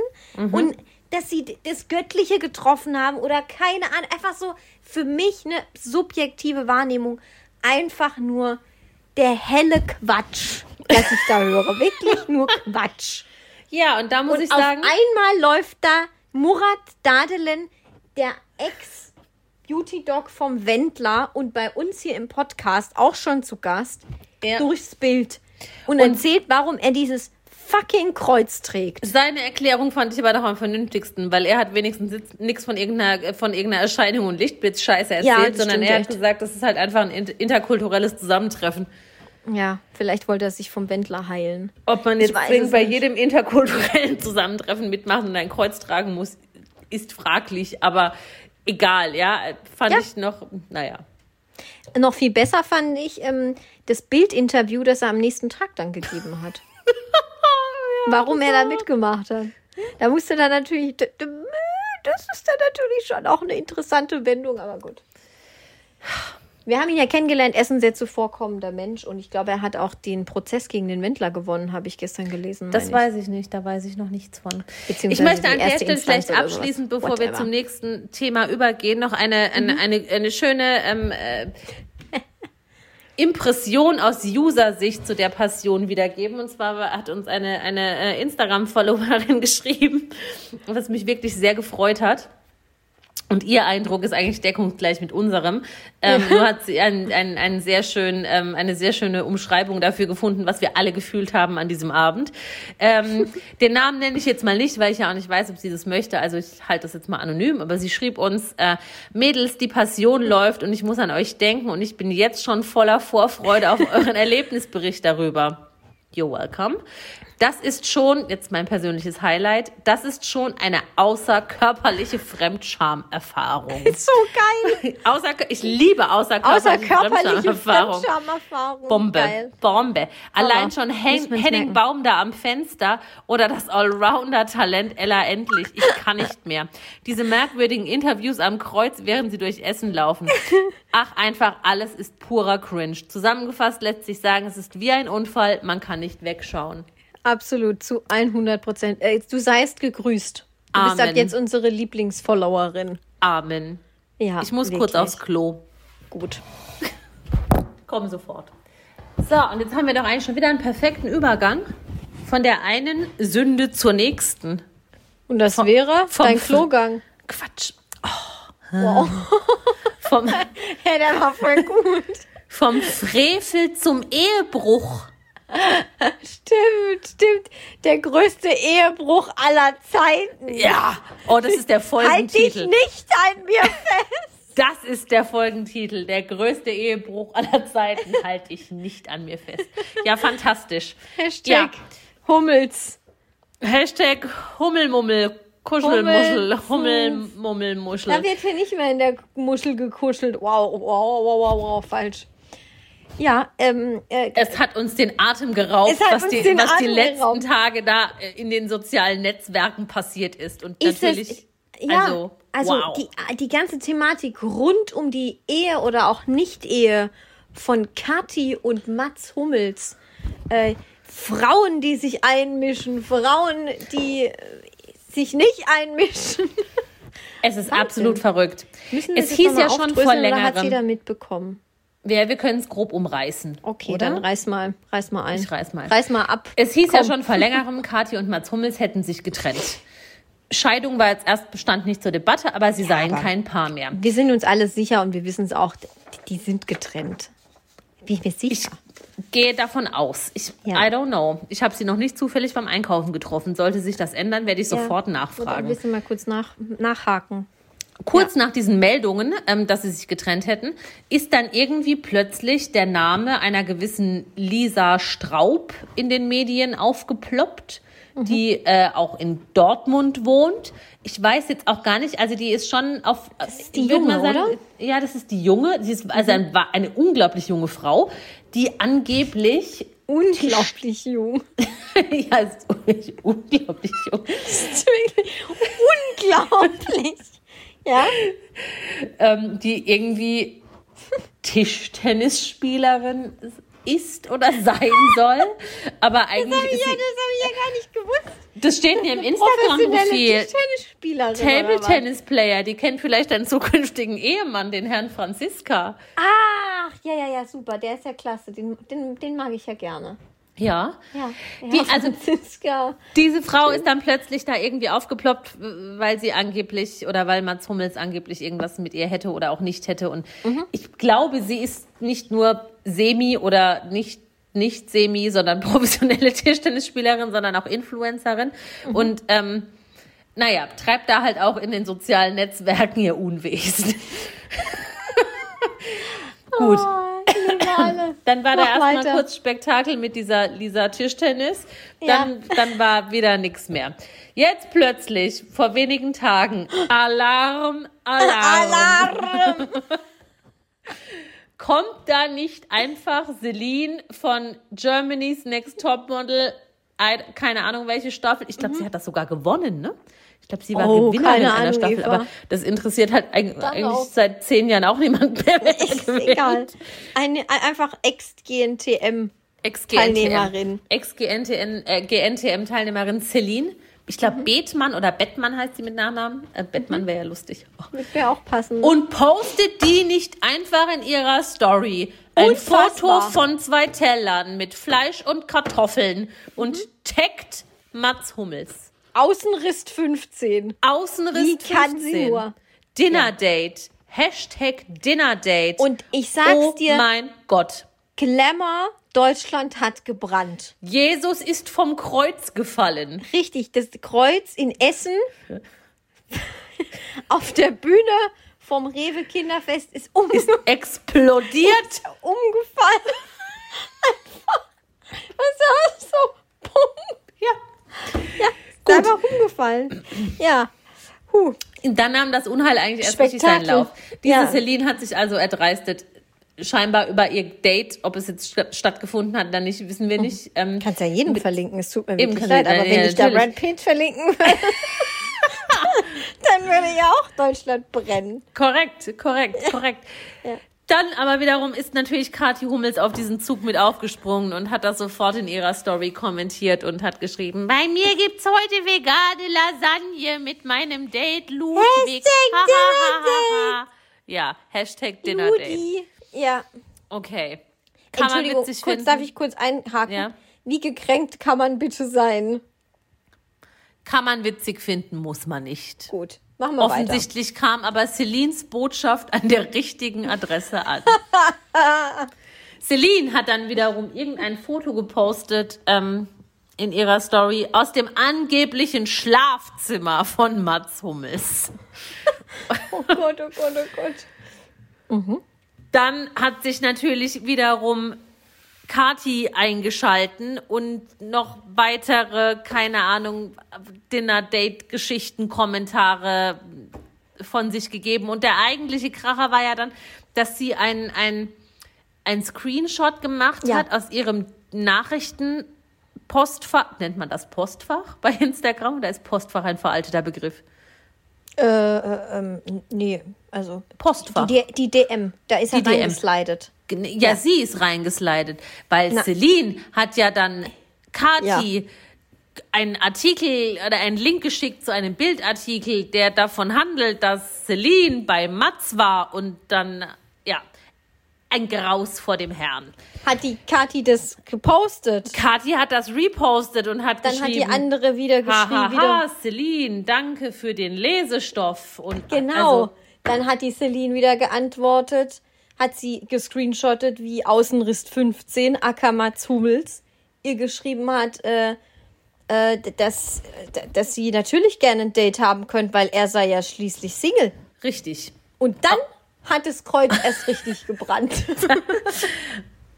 und dass sie das Göttliche getroffen haben oder keine Ahnung. Einfach so für mich eine subjektive Wahrnehmung. Einfach nur der helle Quatsch, was ich da höre. Wirklich nur Quatsch. Ja, und da muss Und ich auf sagen, einmal läuft da Murat Dadelen, der Ex-Beauty-Dog vom Wendler und bei uns hier im Podcast auch schon zu Gast, Ja. durchs Bild und, erzählt, warum er dieses fucking Kreuz trägt. seine Erklärung fand ich aber doch am vernünftigsten, weil er hat wenigstens nichts von irgendeiner, von irgendeiner Erscheinung und Lichtblitzscheiße erzählt, Ja, sondern er hat echt. gesagt, das ist halt einfach ein inter- interkulturelles Zusammentreffen. Ja, vielleicht wollte er sich vom Wendler heilen. Ob man jetzt bei nicht. jedem interkulturellen Zusammentreffen mitmachen und ein Kreuz tragen muss, ist fraglich, aber egal, ja, fand Ja. ich noch, naja. Noch viel besser fand ich ähm, das Bildinterview, das er am nächsten Tag dann gegeben hat. Warum er da mitgemacht hat. Da musste dann natürlich, das ist dann natürlich schon auch eine interessante Wendung, aber gut. Wir haben ihn ja kennengelernt, er ist ein sehr zuvorkommender Mensch und ich glaube, er hat auch den Prozess gegen den Wendler gewonnen, habe ich gestern gelesen. Das meine weiß ich nicht, da weiß ich noch nichts von. Ich möchte an der Stelle vielleicht abschließend, bevor wir Whatever. Mhm. zum nächsten Thema übergehen, noch eine, eine, eine, eine schöne ähm, äh, Impression aus User-Sicht zu der Passion wiedergeben. Und zwar hat uns eine, eine äh, Instagram-Followerin geschrieben, was mich wirklich sehr gefreut hat. Und ihr Eindruck ist eigentlich deckungsgleich mit unserem. Ähm, nur hat sie ein, ein, ein sehr schön, ähm, eine sehr schöne Umschreibung dafür gefunden, was wir alle gefühlt haben an diesem Abend. Ähm, den Namen nenne ich jetzt mal nicht, weil ich ja auch nicht weiß, ob sie das möchte. Also ich halte das jetzt mal anonym. Aber sie schrieb uns, äh, Mädels, die Passion läuft und ich muss an euch denken und ich bin jetzt schon voller Vorfreude auf euren Erlebnisbericht darüber. You're welcome. Das ist schon, jetzt mein persönliches Highlight, das ist schon eine außerkörperliche Fremdscham-Erfahrung. so geil. Außer, ich liebe außerkörperliche, Außerkörperliche Fremdscham-Erfahrung. Fremdscham-Erfahrung. Bombe, Geil. Bombe. Allein schon Hen Henning. Baum da am Fenster oder das Allrounder-Talent Ella Endlich. Ich kann nicht mehr. Diese merkwürdigen Interviews am Kreuz, während sie durch Essen laufen. Ach, einfach alles ist purer Cringe. Zusammengefasst lässt sich sagen, es ist wie ein Unfall, man kann nicht wegschauen. Absolut, zu 100 Prozent. Äh, du seist gegrüßt. Du bist Amen. ab jetzt unsere Lieblingsfollowerin. Amen. Ja, Ich muss wirklich. kurz aufs Klo. Gut. Komm sofort. So, und jetzt haben wir doch eigentlich schon wieder einen perfekten Übergang von der einen Sünde zur nächsten. Und das wäre vom dein Klogang. Quatsch. Wow. Vom, ja, der war voll gut. vom Frevel zum Ehebruch. Stimmt, stimmt. Der größte Ehebruch aller Zeiten. Ja. Oh, das ist der Halt dich Folgentitel. nicht an mir fest. Das ist der Folgentitel. Der größte Ehebruch aller Zeiten halte ich nicht an mir fest. Ja, fantastisch. Hashtag Hummels. Ja. Hashtag Hummelmummel. Kuschelmuschel. Hummel- Hummelmummelmuschel. Da wird hier nicht mehr in der Muschel gekuschelt. Wow, wow, wow, wow, wow, falsch. Ja, ähm, äh, Es hat uns den Atem geraubt, was, die, was die Atem letzten geraubt. Tage da äh, in den sozialen Netzwerken passiert ist. Und ist natürlich, es, ja, also, also, wow. die, die ganze Thematik rund um die Ehe oder auch Nicht-Ehe von Kathi und Mats Hummels. Äh, Frauen, die sich einmischen, Frauen, die äh, sich nicht einmischen. es ist Wahnsinn. absolut verrückt. Es hieß ja schon vor oder hat jeder längerem. mitbekommen? Wir, wir können es grob umreißen. Okay, oder? dann reiß mal, reiß mal ein. Ich reiß mal. Reiß mal ab. Es hieß ja Komm. schon vor längerem, Kathi und Mats Hummels hätten sich getrennt. Scheidung war jetzt erst bestand nicht zur Debatte, aber sie seien aber- kein Paar mehr. Wir sind uns alle sicher und wir wissen es auch, die, die sind getrennt. Bin ich mir sicher. Gehe davon aus. Ich, Ja. I don't know. Ich habe sie noch nicht zufällig beim Einkaufen getroffen. Sollte sich das ändern, werde ich sofort Ja. nachfragen. Willst du mal kurz nach, nachhaken? Kurz nach diesen Meldungen, ähm, dass sie sich getrennt hätten, ist dann irgendwie plötzlich der Name einer gewissen Lisa Straub in den Medien aufgeploppt, die äh, auch in Dortmund wohnt. Ich weiß jetzt auch gar nicht, also die ist schon auf. Das ist die Junge, oder? Ja, das ist die Junge. Sie ist also ein, war eine unglaublich junge Frau, die angeblich. Unglaublich jung. ja, ist wirklich unglaublich jung. Das ist wirklich unglaublich. Ja? ähm, die irgendwie Tischtennisspielerin ist oder sein soll. Aber eigentlich Ja, ist das sie, habe ich ja gar nicht gewusst. das steht in ihrem Professionelle Instagram-Profil. Tischtennisspielerin. Table oder was? Tennis Player, die kennt vielleicht deinen zukünftigen Ehemann, den Herrn Franziska. Ach, ja, ja, ja, super. Der ist ja klasse. Den, den, den mag ich ja gerne. Ja. Ja, ja Die- also- Franziska. Diese Frau ist dann plötzlich da irgendwie aufgeploppt, weil sie angeblich oder weil Mats Hummels angeblich irgendwas mit ihr hätte oder auch nicht hätte. Und ich glaube, sie ist nicht nur semi oder nicht nicht semi, sondern professionelle Tischtennisspielerin, sondern auch Influencerin. Und ähm, naja, treibt da halt auch in den sozialen Netzwerken ihr Unwesen. Gut. Oh, alle. Dann war da Mach erstmal weiter. kurz Spektakel mit dieser Lisa Tischtennis. Ja. Dann, dann war wieder nichts mehr. Jetzt plötzlich, vor wenigen Tagen, Alarm, Alarm. Alarm! Kommt da nicht einfach Celine von Germany's Next Topmodel ein- keine Ahnung welche Staffel. Ich glaube, sie hat das sogar gewonnen, ne? Ich glaube, sie war Mhm. Oh, Gewinnerin einer Ahnung, Staffel, Eva. aber das interessiert halt eig- eigentlich auch. seit zehn Jahren auch niemand mehr. Ist egal. Ein- einfach Ex-GNTM. Teilnehmerin. Ex-GNTM äh, Celine. Ich Mhm. glaube, Bethmann oder Bettmann heißt sie mit Nachnamen. Äh, Bettmann wäre ja lustig. Oh. Das wäre auch passend. Und postet die nicht einfach in ihrer Story. Ein Unfassbar. Foto von zwei Tellern mit Fleisch und Kartoffeln und Mhm. taggt Mats Hummels. Außenriss 15. Außenriss Wie kann 15. sie nur? Dinner Date. Hashtag Dinner Date. Und ich sag's oh dir, mein Gott. Glamour, Deutschland hat gebrannt. Jesus ist vom Kreuz gefallen. Richtig, das Kreuz in Essen auf der Bühne vom Rewe Kinderfest ist, um, Ist explodiert. umgefallen. Einfach. Was war so? Bumm. Ja. Ja, ist einfach umgefallen. Ja. Huh. Dann nahm das Unheil eigentlich erst richtig seinen Spektakel. Lauf. Diese Ja. Celine hat sich also erdreistet, scheinbar über ihr Date, ob es jetzt sta- stattgefunden hat, dann nicht, wissen wir nicht. Ähm, Kannst ja jeden verlinken, es tut mir Eben, wirklich leid, aber ja, wenn ich da. Brad Pitt verlinken würde, dann würde ja auch Deutschland brennen. korrekt, korrekt, korrekt. Ja. Dann aber wiederum ist natürlich Kathi Hummels auf diesen Zug mit aufgesprungen und hat das sofort in ihrer Story kommentiert und hat geschrieben, bei mir gibt's heute vegane Lasagne mit meinem Date Ludwig. Hashtag. Ja, Hashtag Dinner Date. Ja. Okay. Kann man Entschuldigung, witzig kurz finden. darf ich kurz einhaken. Ja. Wie gekränkt kann man bitte sein? Kann man witzig finden, muss man nicht. Gut, machen wir weiter. Offensichtlich kam aber Celines Botschaft an der richtigen Adresse an. Celine hat dann wiederum irgendein Foto gepostet ähm, in ihrer Story aus dem angeblichen Schlafzimmer von Mats Hummels. Oh Gott, oh Gott, oh Gott. Dann hat sich natürlich wiederum Kati eingeschalten und noch weitere, keine Ahnung, Dinner-Date-Geschichten, Kommentare von sich gegeben. Und der eigentliche Kracher war ja dann, dass sie ein, ein, ein Screenshot gemacht Ja. hat aus ihrem Nachrichtenpostfach. Nennt man das Postfach bei Instagram? Oder ist Postfach ein veralteter Begriff? Äh, äh, ähm, nee, also Postfach. die, die DM, da ist er Die DM. reingeslidet. Gen- Ja, sie ist reingeslidet, weil Na. Celine hat ja dann Kati einen Artikel oder einen Link geschickt zu einem Bildartikel, der davon handelt, dass Celine bei Mats war und dann, ja, ein Graus vor dem Herrn. Hat die Kathi das gepostet? Kathi hat das repostet und hat Dann hat geschrieben, die andere wieder geschrieben, ha, wieder, Celine, danke für den Lesestoff. Und Genau. Also, dann hat die Celine wieder geantwortet, hat sie gescreenshottet, wie Außenriss 15, Ackermats Hummels, ihr geschrieben hat, äh, äh, dass, dass sie natürlich gerne ein Date haben könnte, weil er sei ja schließlich Single. richtig. Und dann hat das Kreuz erst richtig gebrannt.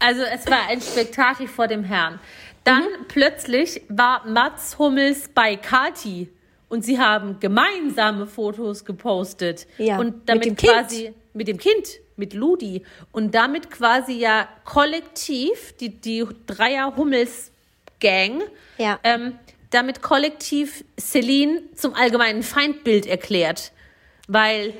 Also es war ein Spektakel vor dem Herrn. Dann Mhm. plötzlich war Mats Hummels bei Kati und sie haben gemeinsame Fotos gepostet. Ja, und damit mit dem Kind. quasi mit dem Kind, mit Ludi und damit quasi ja kollektiv die die Dreier Hummels Gang Ja. ähm, damit kollektiv Celine zum allgemeinen Feindbild erklärt. Weil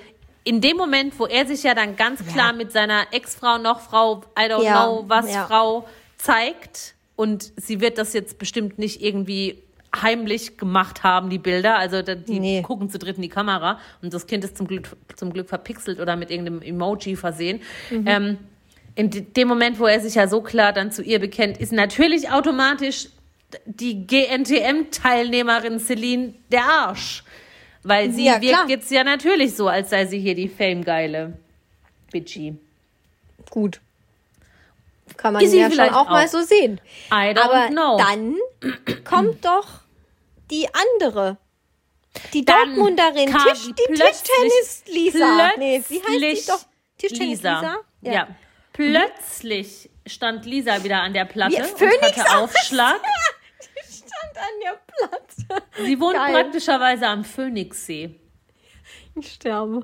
in dem Moment, wo er sich ja dann ganz klar mit seiner Ex-Frau, noch Frau, I don't Ja, know, was ja. Frau zeigt, und sie wird das jetzt bestimmt nicht irgendwie heimlich gemacht haben, die Bilder. Also die Nee. gucken zu dritt in die Kamera und das Kind ist zum Glück, zum Glück verpixelt oder mit irgendeinem Emoji versehen. Mhm. Ähm, in de- dem Moment, wo er sich ja so klar dann zu ihr bekennt, ist natürlich automatisch die GNTM-Teilnehmerin Celine der Arsch. Weil sie Ja, klar. wirkt jetzt ja natürlich so, als sei sie hier die Fame-geile Bitchy. Gut. Kann man Ist ja schon vielleicht auch, mal auch. so sehen. I don't Aber know. dann kommt doch die andere. Die Dann Dortmunderin, Tisch, die Tischtennis-Lisa. Nee, wie heißt die doch? Tischtennis-Lisa? Ja. Plötzlich stand Lisa wieder an der Platte Wie und Phoenix hatte Aufschlag. Die stand an der Platte. Sie wohnt Geil. praktischerweise am Phoenixsee. Ich sterbe.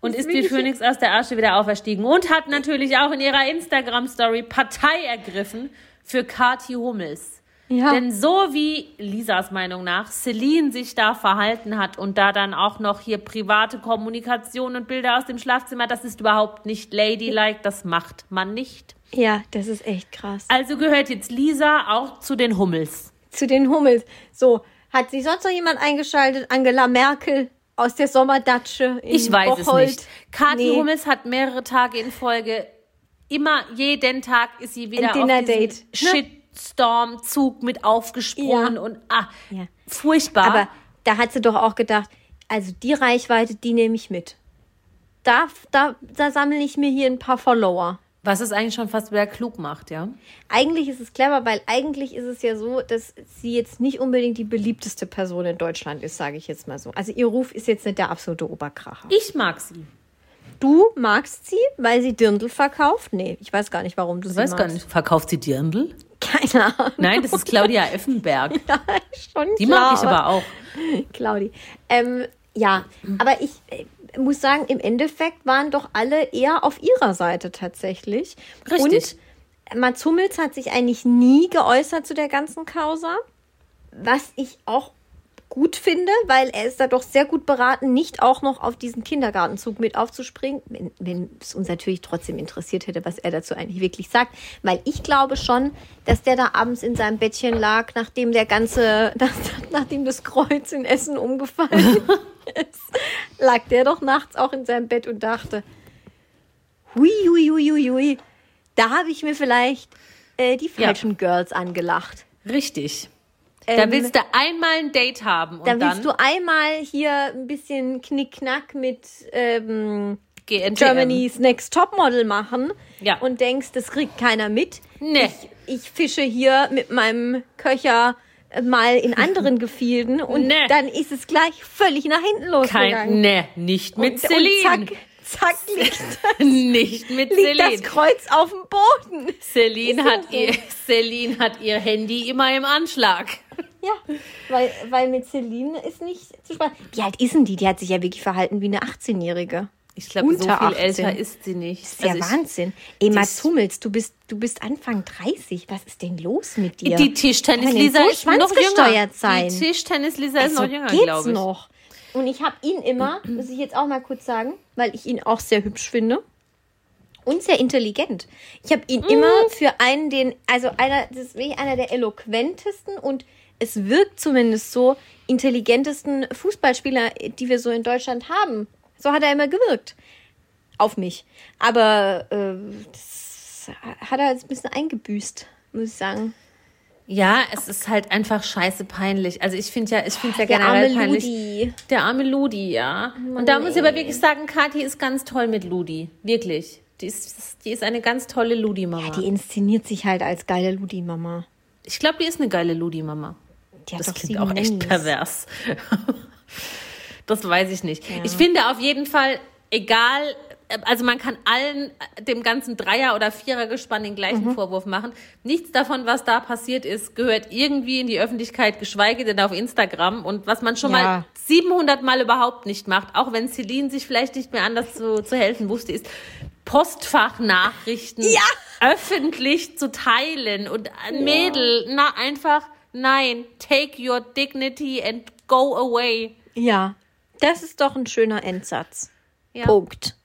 Und ist wie Phönix aus der Asche wieder auferstiegen. Und hat natürlich auch in ihrer Instagram-Story Partei ergriffen für Kati Hummels. Ja. Denn so wie Lisas Meinung nach Celine sich da verhalten hat und da dann auch noch hier private Kommunikation und Bilder aus dem Schlafzimmer, das ist überhaupt nicht ladylike, das macht man nicht. Ja, das ist echt krass. Also gehört jetzt Lisa auch zu den Hummels. Zu den Hummels. So, hat sich sonst noch jemand eingeschaltet? Angela Merkel aus der Sommerdatsche in Ich weiß Bocholt? es nicht. Kathi Nee. Hummels hat mehrere Tage in Folge, immer jeden Tag ist sie wieder Ein auf Dinner-Date, diesen ne? Shitstorm-Zug mit aufgesprungen Ja. und ah, Ja. furchtbar. Aber da hat sie doch auch gedacht, also die Reichweite, die nehme ich mit. Da, da, da sammle ich mir hier ein paar Follower. Was es eigentlich schon fast wieder klug macht, ja? Eigentlich ist es clever, weil eigentlich ist es ja so, dass sie jetzt nicht unbedingt die beliebteste Person in Deutschland ist, sage ich jetzt mal so. Also ihr Ruf ist jetzt nicht der absolute Oberkracher. Ich mag sie. Du magst sie, weil sie Dirndl verkauft? Nee, ich weiß gar nicht, warum du Ich sie weiß magst. gar nicht. Verkauft sie Dirndl? Keine Ahnung. Nein, das ist Claudia Effenberg. Schon Die klar, mag ich aber auch. Claudi. Ähm, ja, aber ich äh, muss sagen, im Endeffekt waren doch alle eher auf ihrer Seite tatsächlich. Richtig. Und Mats Hummels hat sich eigentlich nie geäußert zu der ganzen Causa, was ich auch gut finde, weil er ist da doch sehr gut beraten, nicht auch noch auf diesen Kindergartenzug mit aufzuspringen, wenn, wenn es uns natürlich trotzdem interessiert hätte, was er dazu eigentlich wirklich sagt, weil ich glaube schon, dass der da abends in seinem Bettchen lag, nachdem der ganze, nach, nachdem das Kreuz in Essen umgefallen ist, lag der doch nachts auch in seinem Bett und dachte, hui, hui, hui, hui, hui, da habe ich mir vielleicht äh, die Ja. falschen Girls angelacht. Richtig. Da Ähm, willst du einmal ein Date haben und Dann dann, willst du einmal hier ein bisschen Knickknack mit ähm, GNTM. Germany's Next Topmodel machen Ja. und denkst, das kriegt keiner mit. Nee. Ich, ich fische hier mit meinem Köcher mal in anderen Gefilden und Nee. dann ist es gleich völlig nach hinten Kein, losgegangen. nee, nicht mit und, Celine. Und zack, zack liegt, Nicht mit liegt das Celine. Kreuz auf dem Boden. Celine Ist ja hat, so. ihr, Celine hat ihr Handy immer im Anschlag. Ja, weil, weil mit Celine ist nicht zu sparen. Wie alt ist denn die? Die hat sich ja wirklich verhalten wie eine 18-Jährige. Ich glaube, so viel Unter 18. älter ist sie nicht. Das ist ja Also ich- Wahnsinn. Ist- Hummels, du bist, du bist Anfang 30. Was ist denn los mit dir? Die Tischtennis-Lisa denn ist so noch jünger. sein? Die Tischtennis-Lisa ist also, noch jünger, glaube ich. noch. Und ich habe ihn immer, muss ich jetzt auch mal kurz sagen, weil ich ihn auch sehr hübsch finde und sehr intelligent. Ich habe ihn Mm. immer für einen, den, also einer, das ist wirklich einer der eloquentesten und es wirkt zumindest so intelligentesten Fußballspieler, die wir so in Deutschland haben. So hat er immer gewirkt. Auf mich. Aber äh, das hat er jetzt ein bisschen eingebüßt, muss ich sagen. Ja, es ist halt einfach scheiße peinlich. Also ich finde ja, ich finde ja Der generell arme peinlich. Ludi. Der arme Ludi, ja. Und da muss ich aber wirklich sagen, Kathi ist ganz toll mit Ludi. Wirklich. Die ist, die ist eine ganz tolle Ludi-Mama. Die inszeniert sich halt als geile Ludi-Mama. Ich glaube, die ist eine geile Ludi-Mama. Das klingt auch echt Nannies. pervers. das weiß ich nicht. Ich finde auf jeden Fall, egal, also man kann allen, dem ganzen Dreier- oder Vierergespann den gleichen Mhm. Vorwurf machen. Nichts davon, was da passiert ist, gehört irgendwie in die Öffentlichkeit, geschweige denn auf Instagram. Und was man schon Ja. mal 700 Mal überhaupt nicht macht, auch wenn Celine sich vielleicht nicht mehr anders zu, zu helfen wusste, ist Postfachnachrichten öffentlich zu teilen und ein Mädel, na einfach, nein, take your dignity and go away. Ja, das ist doch ein schöner Endsatz. Ja. Punkt.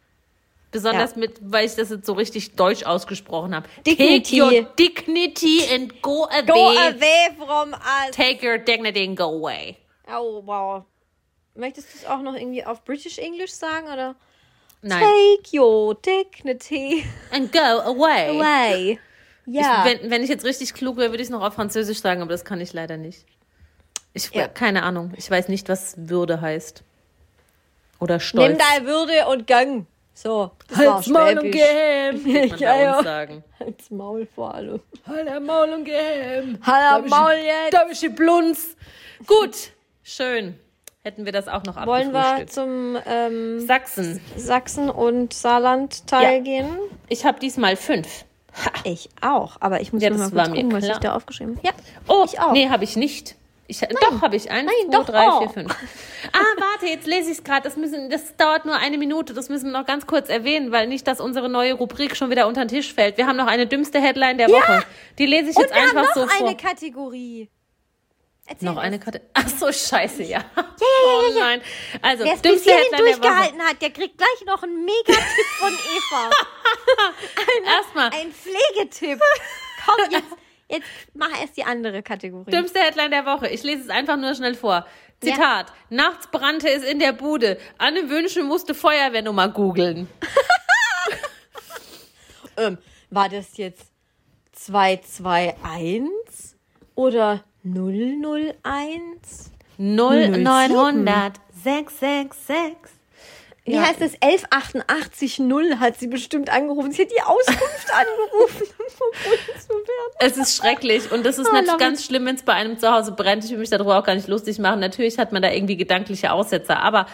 Besonders Ja. mit, weil ich das jetzt so richtig deutsch ausgesprochen habe. Dignity. Take your dignity and go away. Go away from us. Take your dignity and go away. Oh, wow. Möchtest du es auch noch irgendwie auf British English sagen oder? Nein. Take your dignity And go away. away. Ja. Ich, wenn, wenn ich jetzt richtig klug wäre, würde ich es noch auf Französisch sagen, aber das kann ich leider nicht. Ich Ja. keine Ahnung. Ich weiß nicht, was Würde heißt. Oder Stolz. Nimm deine Würde und gang. So, das war Halt's Maul und Schwäbisch. geh hem, wird man Ja, ja. sagen. Halt's Maul vor allem. Halt Maul und geh hem. Halt Maul jetzt. Da ist die Blunz. Gut, schön. Hätten wir das auch noch Wollen wir zum ähm, Sachsen. Sachsen- und Saarland-Teil Ja. gehen? Ich habe diesmal fünf. Ich auch, aber ich muss Ja, mal kurz gucken, was ich da aufgeschrieben habe. Ja, Oh, ich auch. nee, habe ich nicht. Ich, doch, habe ich. Eins, Nein, zwei, doch, drei, oh. vier, fünf. Ah, warte, jetzt lese ich es gerade. Das, müssen- das dauert nur eine Minute. Das müssen wir noch ganz kurz erwähnen, weil nicht, dass unsere neue Rubrik schon wieder unter den Tisch fällt. Wir haben noch eine dümmste Headline der Woche. Die lese ich Und jetzt haben einfach noch so vor. eine Kategorie. Erzähl noch eine Karte. Ach so, scheiße, ja. ja, oh ja. nein. Also, Wer es bis dümmste hierhin Headline der Woche. durchgehalten hat, der kriegt gleich noch einen Megatipp von Eva. Erstmal, Ein Pflegetipp. Komm, jetzt, jetzt mach erst die andere Kategorie. dümmste Headline der Woche. Ich lese es einfach nur schnell vor. Ja. Zitat. Nachts brannte es in der Bude. Anne Wünsche musste Feuerwehrnummer googeln. Ähm, war das jetzt 221 oder 001? 0900 666. Wie Ja. heißt es? 1188 0 hat sie bestimmt angerufen. Sie hat die Auskunft angerufen, um zu werden. Es ist schrecklich und das ist Oh, natürlich ganz schlimm, wenn es bei einem zu Hause brennt. Ich will mich darüber auch gar nicht lustig machen. Natürlich hat man da irgendwie gedankliche Aussetzer, aber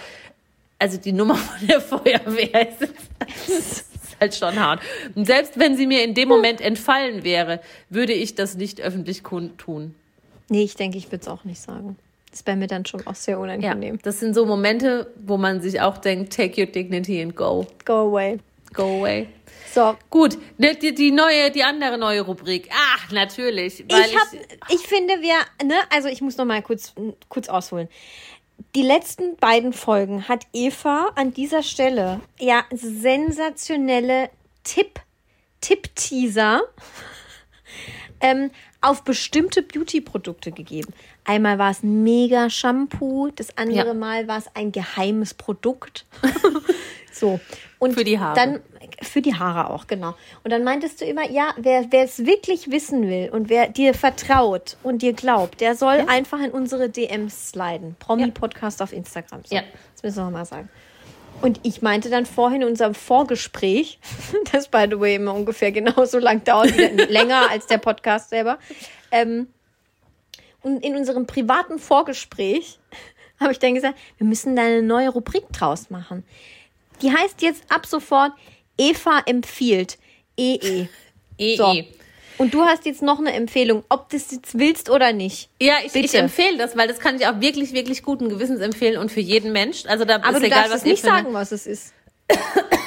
also die Nummer von der Feuerwehr ist, ist halt schon hart. Und selbst wenn sie mir in dem Moment entfallen wäre, würde ich das nicht öffentlich kundtun. Nee, ich denke, ich würde es auch nicht sagen. Das wäre mir dann schon auch sehr Ja, unangenehm. das sind so Momente, wo man sich auch denkt, take your dignity and go. Go away. Go away. So, Gut, ne, die, die neue, die andere neue Rubrik. Ach, natürlich. Weil ich, hab, ich finde, wir, ne, also ich muss noch mal kurz, kurz ausholen. Die letzten beiden Folgen hat Eva an dieser Stelle ja sensationelle Tipp, Tipp-Teaser ähm, auf bestimmte Beauty-Produkte gegeben. Einmal war es ein Mega-Shampoo, das andere Ja. Mal war es ein geheimes Produkt. so. Und Für die Haare. Dann, für die Haare auch, genau. Und dann meintest du immer, ja, wer es wirklich wissen will und wer dir vertraut und dir glaubt, der soll einfach in unsere DMs sliden. Promi-Podcast auf Instagram. So, Ja. Das müssen wir mal sagen. Und ich meinte dann vorhin in unserem Vorgespräch, das by the way immer ungefähr genauso lang dauert, länger als der Podcast selber. Ähm, und in unserem privaten Vorgespräch habe ich dann gesagt, wir müssen da eine neue Rubrik draus machen. Die heißt jetzt ab sofort Eva empfiehlt. EE. EE. So. Und du hast jetzt noch eine Empfehlung, ob du das jetzt willst oder nicht. Ja, ich, ich empfehle das, weil das kann ich auch wirklich, wirklich guten Gewissens empfehlen und für jeden Mensch. Also da Aber ist du egal, darfst was es nicht sagen, was es ist.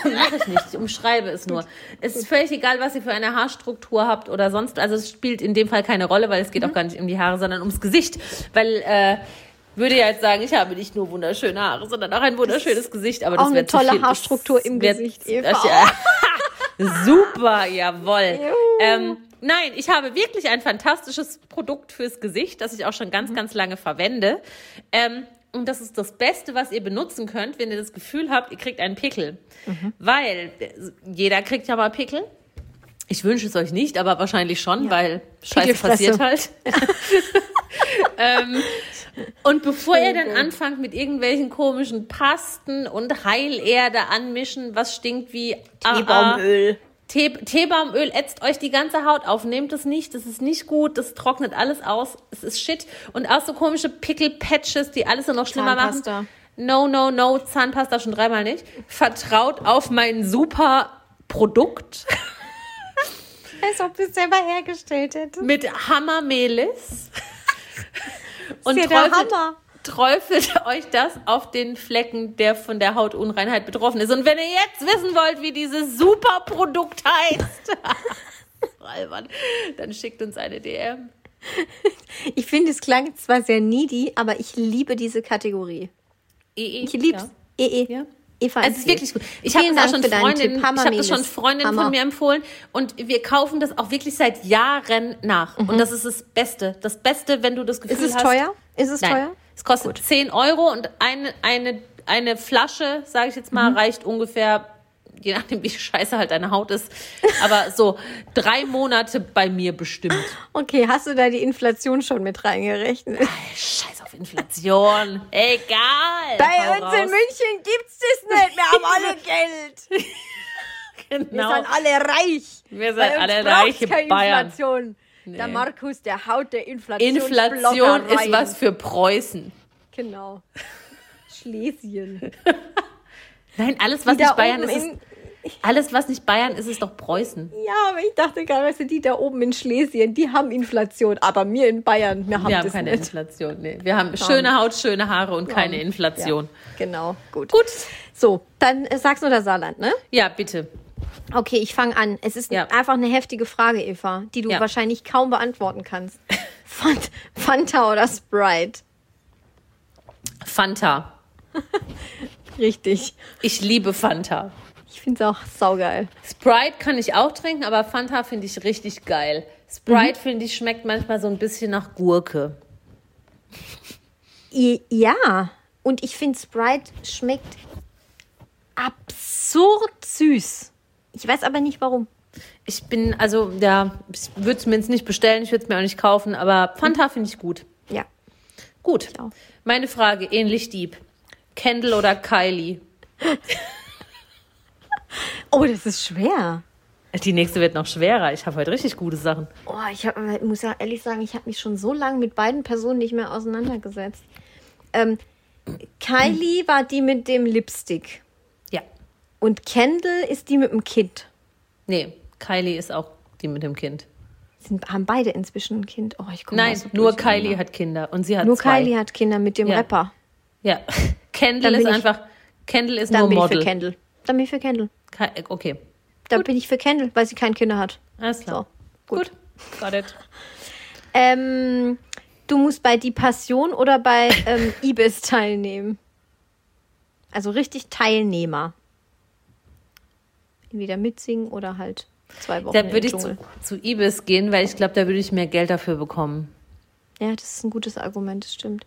Mache ich nicht, ich umschreibe es nur. Es ist völlig egal, was ihr für eine Haarstruktur habt oder sonst. Also es spielt in dem Fall keine Rolle, weil es Mhm. geht auch gar nicht um die Haare, sondern ums Gesicht. Weil äh, würde ja jetzt sagen, ich habe nicht nur wunderschöne Haare, sondern auch ein wunderschönes Gesicht. Aber auch das eine wäre tolle viel. Haarstruktur Das im Gesicht, Eva. Das. Super, jawohl. Juhu. Ähm, nein, ich habe wirklich ein fantastisches Produkt fürs Gesicht, das ich auch schon Mhm. ganz, ganz lange verwende. Ähm, und das ist das Beste, was ihr benutzen könnt, wenn ihr das Gefühl habt, ihr kriegt einen Pickel. Mhm. Weil jeder kriegt ja mal Pickel. Ich wünsche es euch nicht, aber wahrscheinlich schon, weil Scheiße passiert halt. ähm, und bevor ihr dann anfangt mit irgendwelchen komischen Pasten und Heilerde anmischen, was stinkt wie Teebaumöl. Tee, Teebaumöl ätzt euch die ganze Haut auf. Nehmt es nicht, das ist nicht gut, das trocknet alles aus. Es ist Shit. Und auch so komische Pickel-Patches, die alles nur noch schlimmer Zahnpasta. machen. No, no, no, Zahnpasta schon dreimal nicht. Vertraut auf mein super Produkt Als ob du es selber hergestellt hättest. mit Hammermelis. Und ja der Hammer. Träufelt euch das auf den Flecken, der von der Hautunreinheit betroffen ist. Und wenn ihr jetzt wissen wollt, wie dieses super Produkt heißt, albern, dann schickt uns eine DM. Ich finde, es klang zwar sehr needy, aber ich liebe diese Kategorie. EE. Ich lieb's. EE. Ja. Eva Es ist wirklich gut. Ich habe das schon ich habe das schon Hammer. von mir empfohlen und wir kaufen das auch wirklich seit Jahren nach. Und das ist das Beste. Das Beste, wenn du das Gefühl Mhm. Ist es hast. teuer? Ist es Nein. teuer? Es kostet 10 Euro und eine, eine, eine Flasche, sage ich jetzt mal, Mhm. reicht ungefähr, je nachdem, wie scheiße halt deine Haut ist, aber so drei Monate bei mir bestimmt. Okay, hast du da die Inflation schon mit reingerechnet? Scheiß auf Inflation. Egal. Bei uns in raus. München gibt's das nicht. Wir haben alle Geld. Wir Genau. sind alle reich. Wir sind alle braucht's reiche keine Bayern. Inflation. Der Nee. Markus, der haut der Inflation. Inflation ist was für Preußen. Genau. Schlesien. Nein, alles, was nicht Bayern ist, ist Alles, was nicht Bayern ist, ist doch Preußen. Ja, aber ich dachte gerade, weißt du, die da oben in Schlesien, die haben Inflation, aber wir in Bayern, wir haben Wir haben keine nicht. Inflation. Nee. Wir haben schöne Haut, schöne Haare und keine Ja. Inflation. Ja, genau, gut. Gut. So, dann äh, sag's nur das Saarland, ne? Ja, bitte. Okay, ich fange an. Es ist Ja. einfach eine heftige Frage, Eva, die du Ja. wahrscheinlich kaum beantworten kannst. Fant Fanta oder Sprite? Fanta. Richtig. Ich liebe Fanta. Ich finde es auch saugeil. Sprite kann ich auch trinken, aber Fanta finde ich richtig geil. Sprite, finde ich, schmeckt manchmal so ein bisschen nach Gurke. Ja, und ich finde Sprite schmeckt absurd süß. Ich weiß aber nicht warum. Ich bin, also, ja, ich würde es mir jetzt nicht bestellen, ich würde es mir auch nicht kaufen, aber Fanta finde ich gut. Ja. Gut. Meine Frage, ähnlich deep. Kendall oder Kylie? Oh, das ist schwer. Die nächste wird noch schwerer. Ich habe heute richtig gute Sachen. Oh, ich hab, muss ja ehrlich sagen, ich habe mich schon so lange mit beiden Personen nicht mehr auseinandergesetzt. Ähm, Kylie war die mit dem Lipstick. Und Kendall ist die mit dem Kind. Nee, Kylie ist auch die mit dem Kind. Sind, haben beide inzwischen ein Kind. Oh, ich komme Nein, nur. Kylie hat Kinder und sie hat Nur zwei. Kylie hat Kinder mit dem Ja. Rapper. Ja. Kendall Dann ist bin ich- einfach, Kendall ist Dann nur bin Model. ich für Kendall. Dann bin ich für Kendall. Ke- Okay, Da bin ich für Kendall, weil sie keine Kinder hat. alles klar. So, gut. Gut, got it. Ähm, du musst bei Die Passion oder bei ähm, Ibis teilnehmen. Also richtig Teilnehmer. Entweder mitsingen oder halt zwei Wochen Da würde ich zu, zu Ibis gehen, weil ich glaube, da würde ich mehr Geld dafür bekommen. Ja, das ist ein gutes Argument, das stimmt.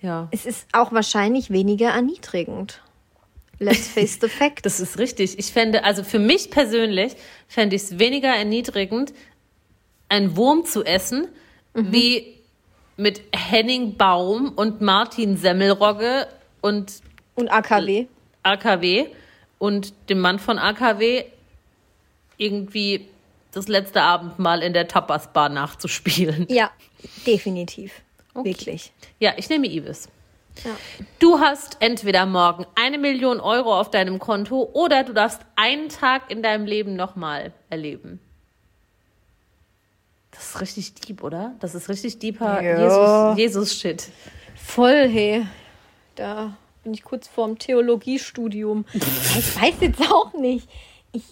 Ja. Es ist auch wahrscheinlich weniger erniedrigend. Let's face the fact. Das ist richtig. Ich fände, also für mich persönlich, fände ich es weniger erniedrigend, einen Wurm zu essen, Mhm. wie mit Henning Baum und Martin Semmelrogge und Und AKW. AKW und dem Mann von AKW irgendwie das letzte Abendmahl in der Tapas-Bar nachzuspielen. Ja, definitiv. Wirklich. Ja, ich nehme Ibis. Ja. Du hast entweder morgen eine Million Euro auf deinem Konto oder du darfst einen Tag in deinem Leben nochmal erleben. Das ist richtig deep, oder? Das ist richtig deeper Ja. Jesus- Jesus-Shit. Voll, hey. Da bin ich kurz vorm Theologiestudium. ich weiß jetzt auch nicht. Ich,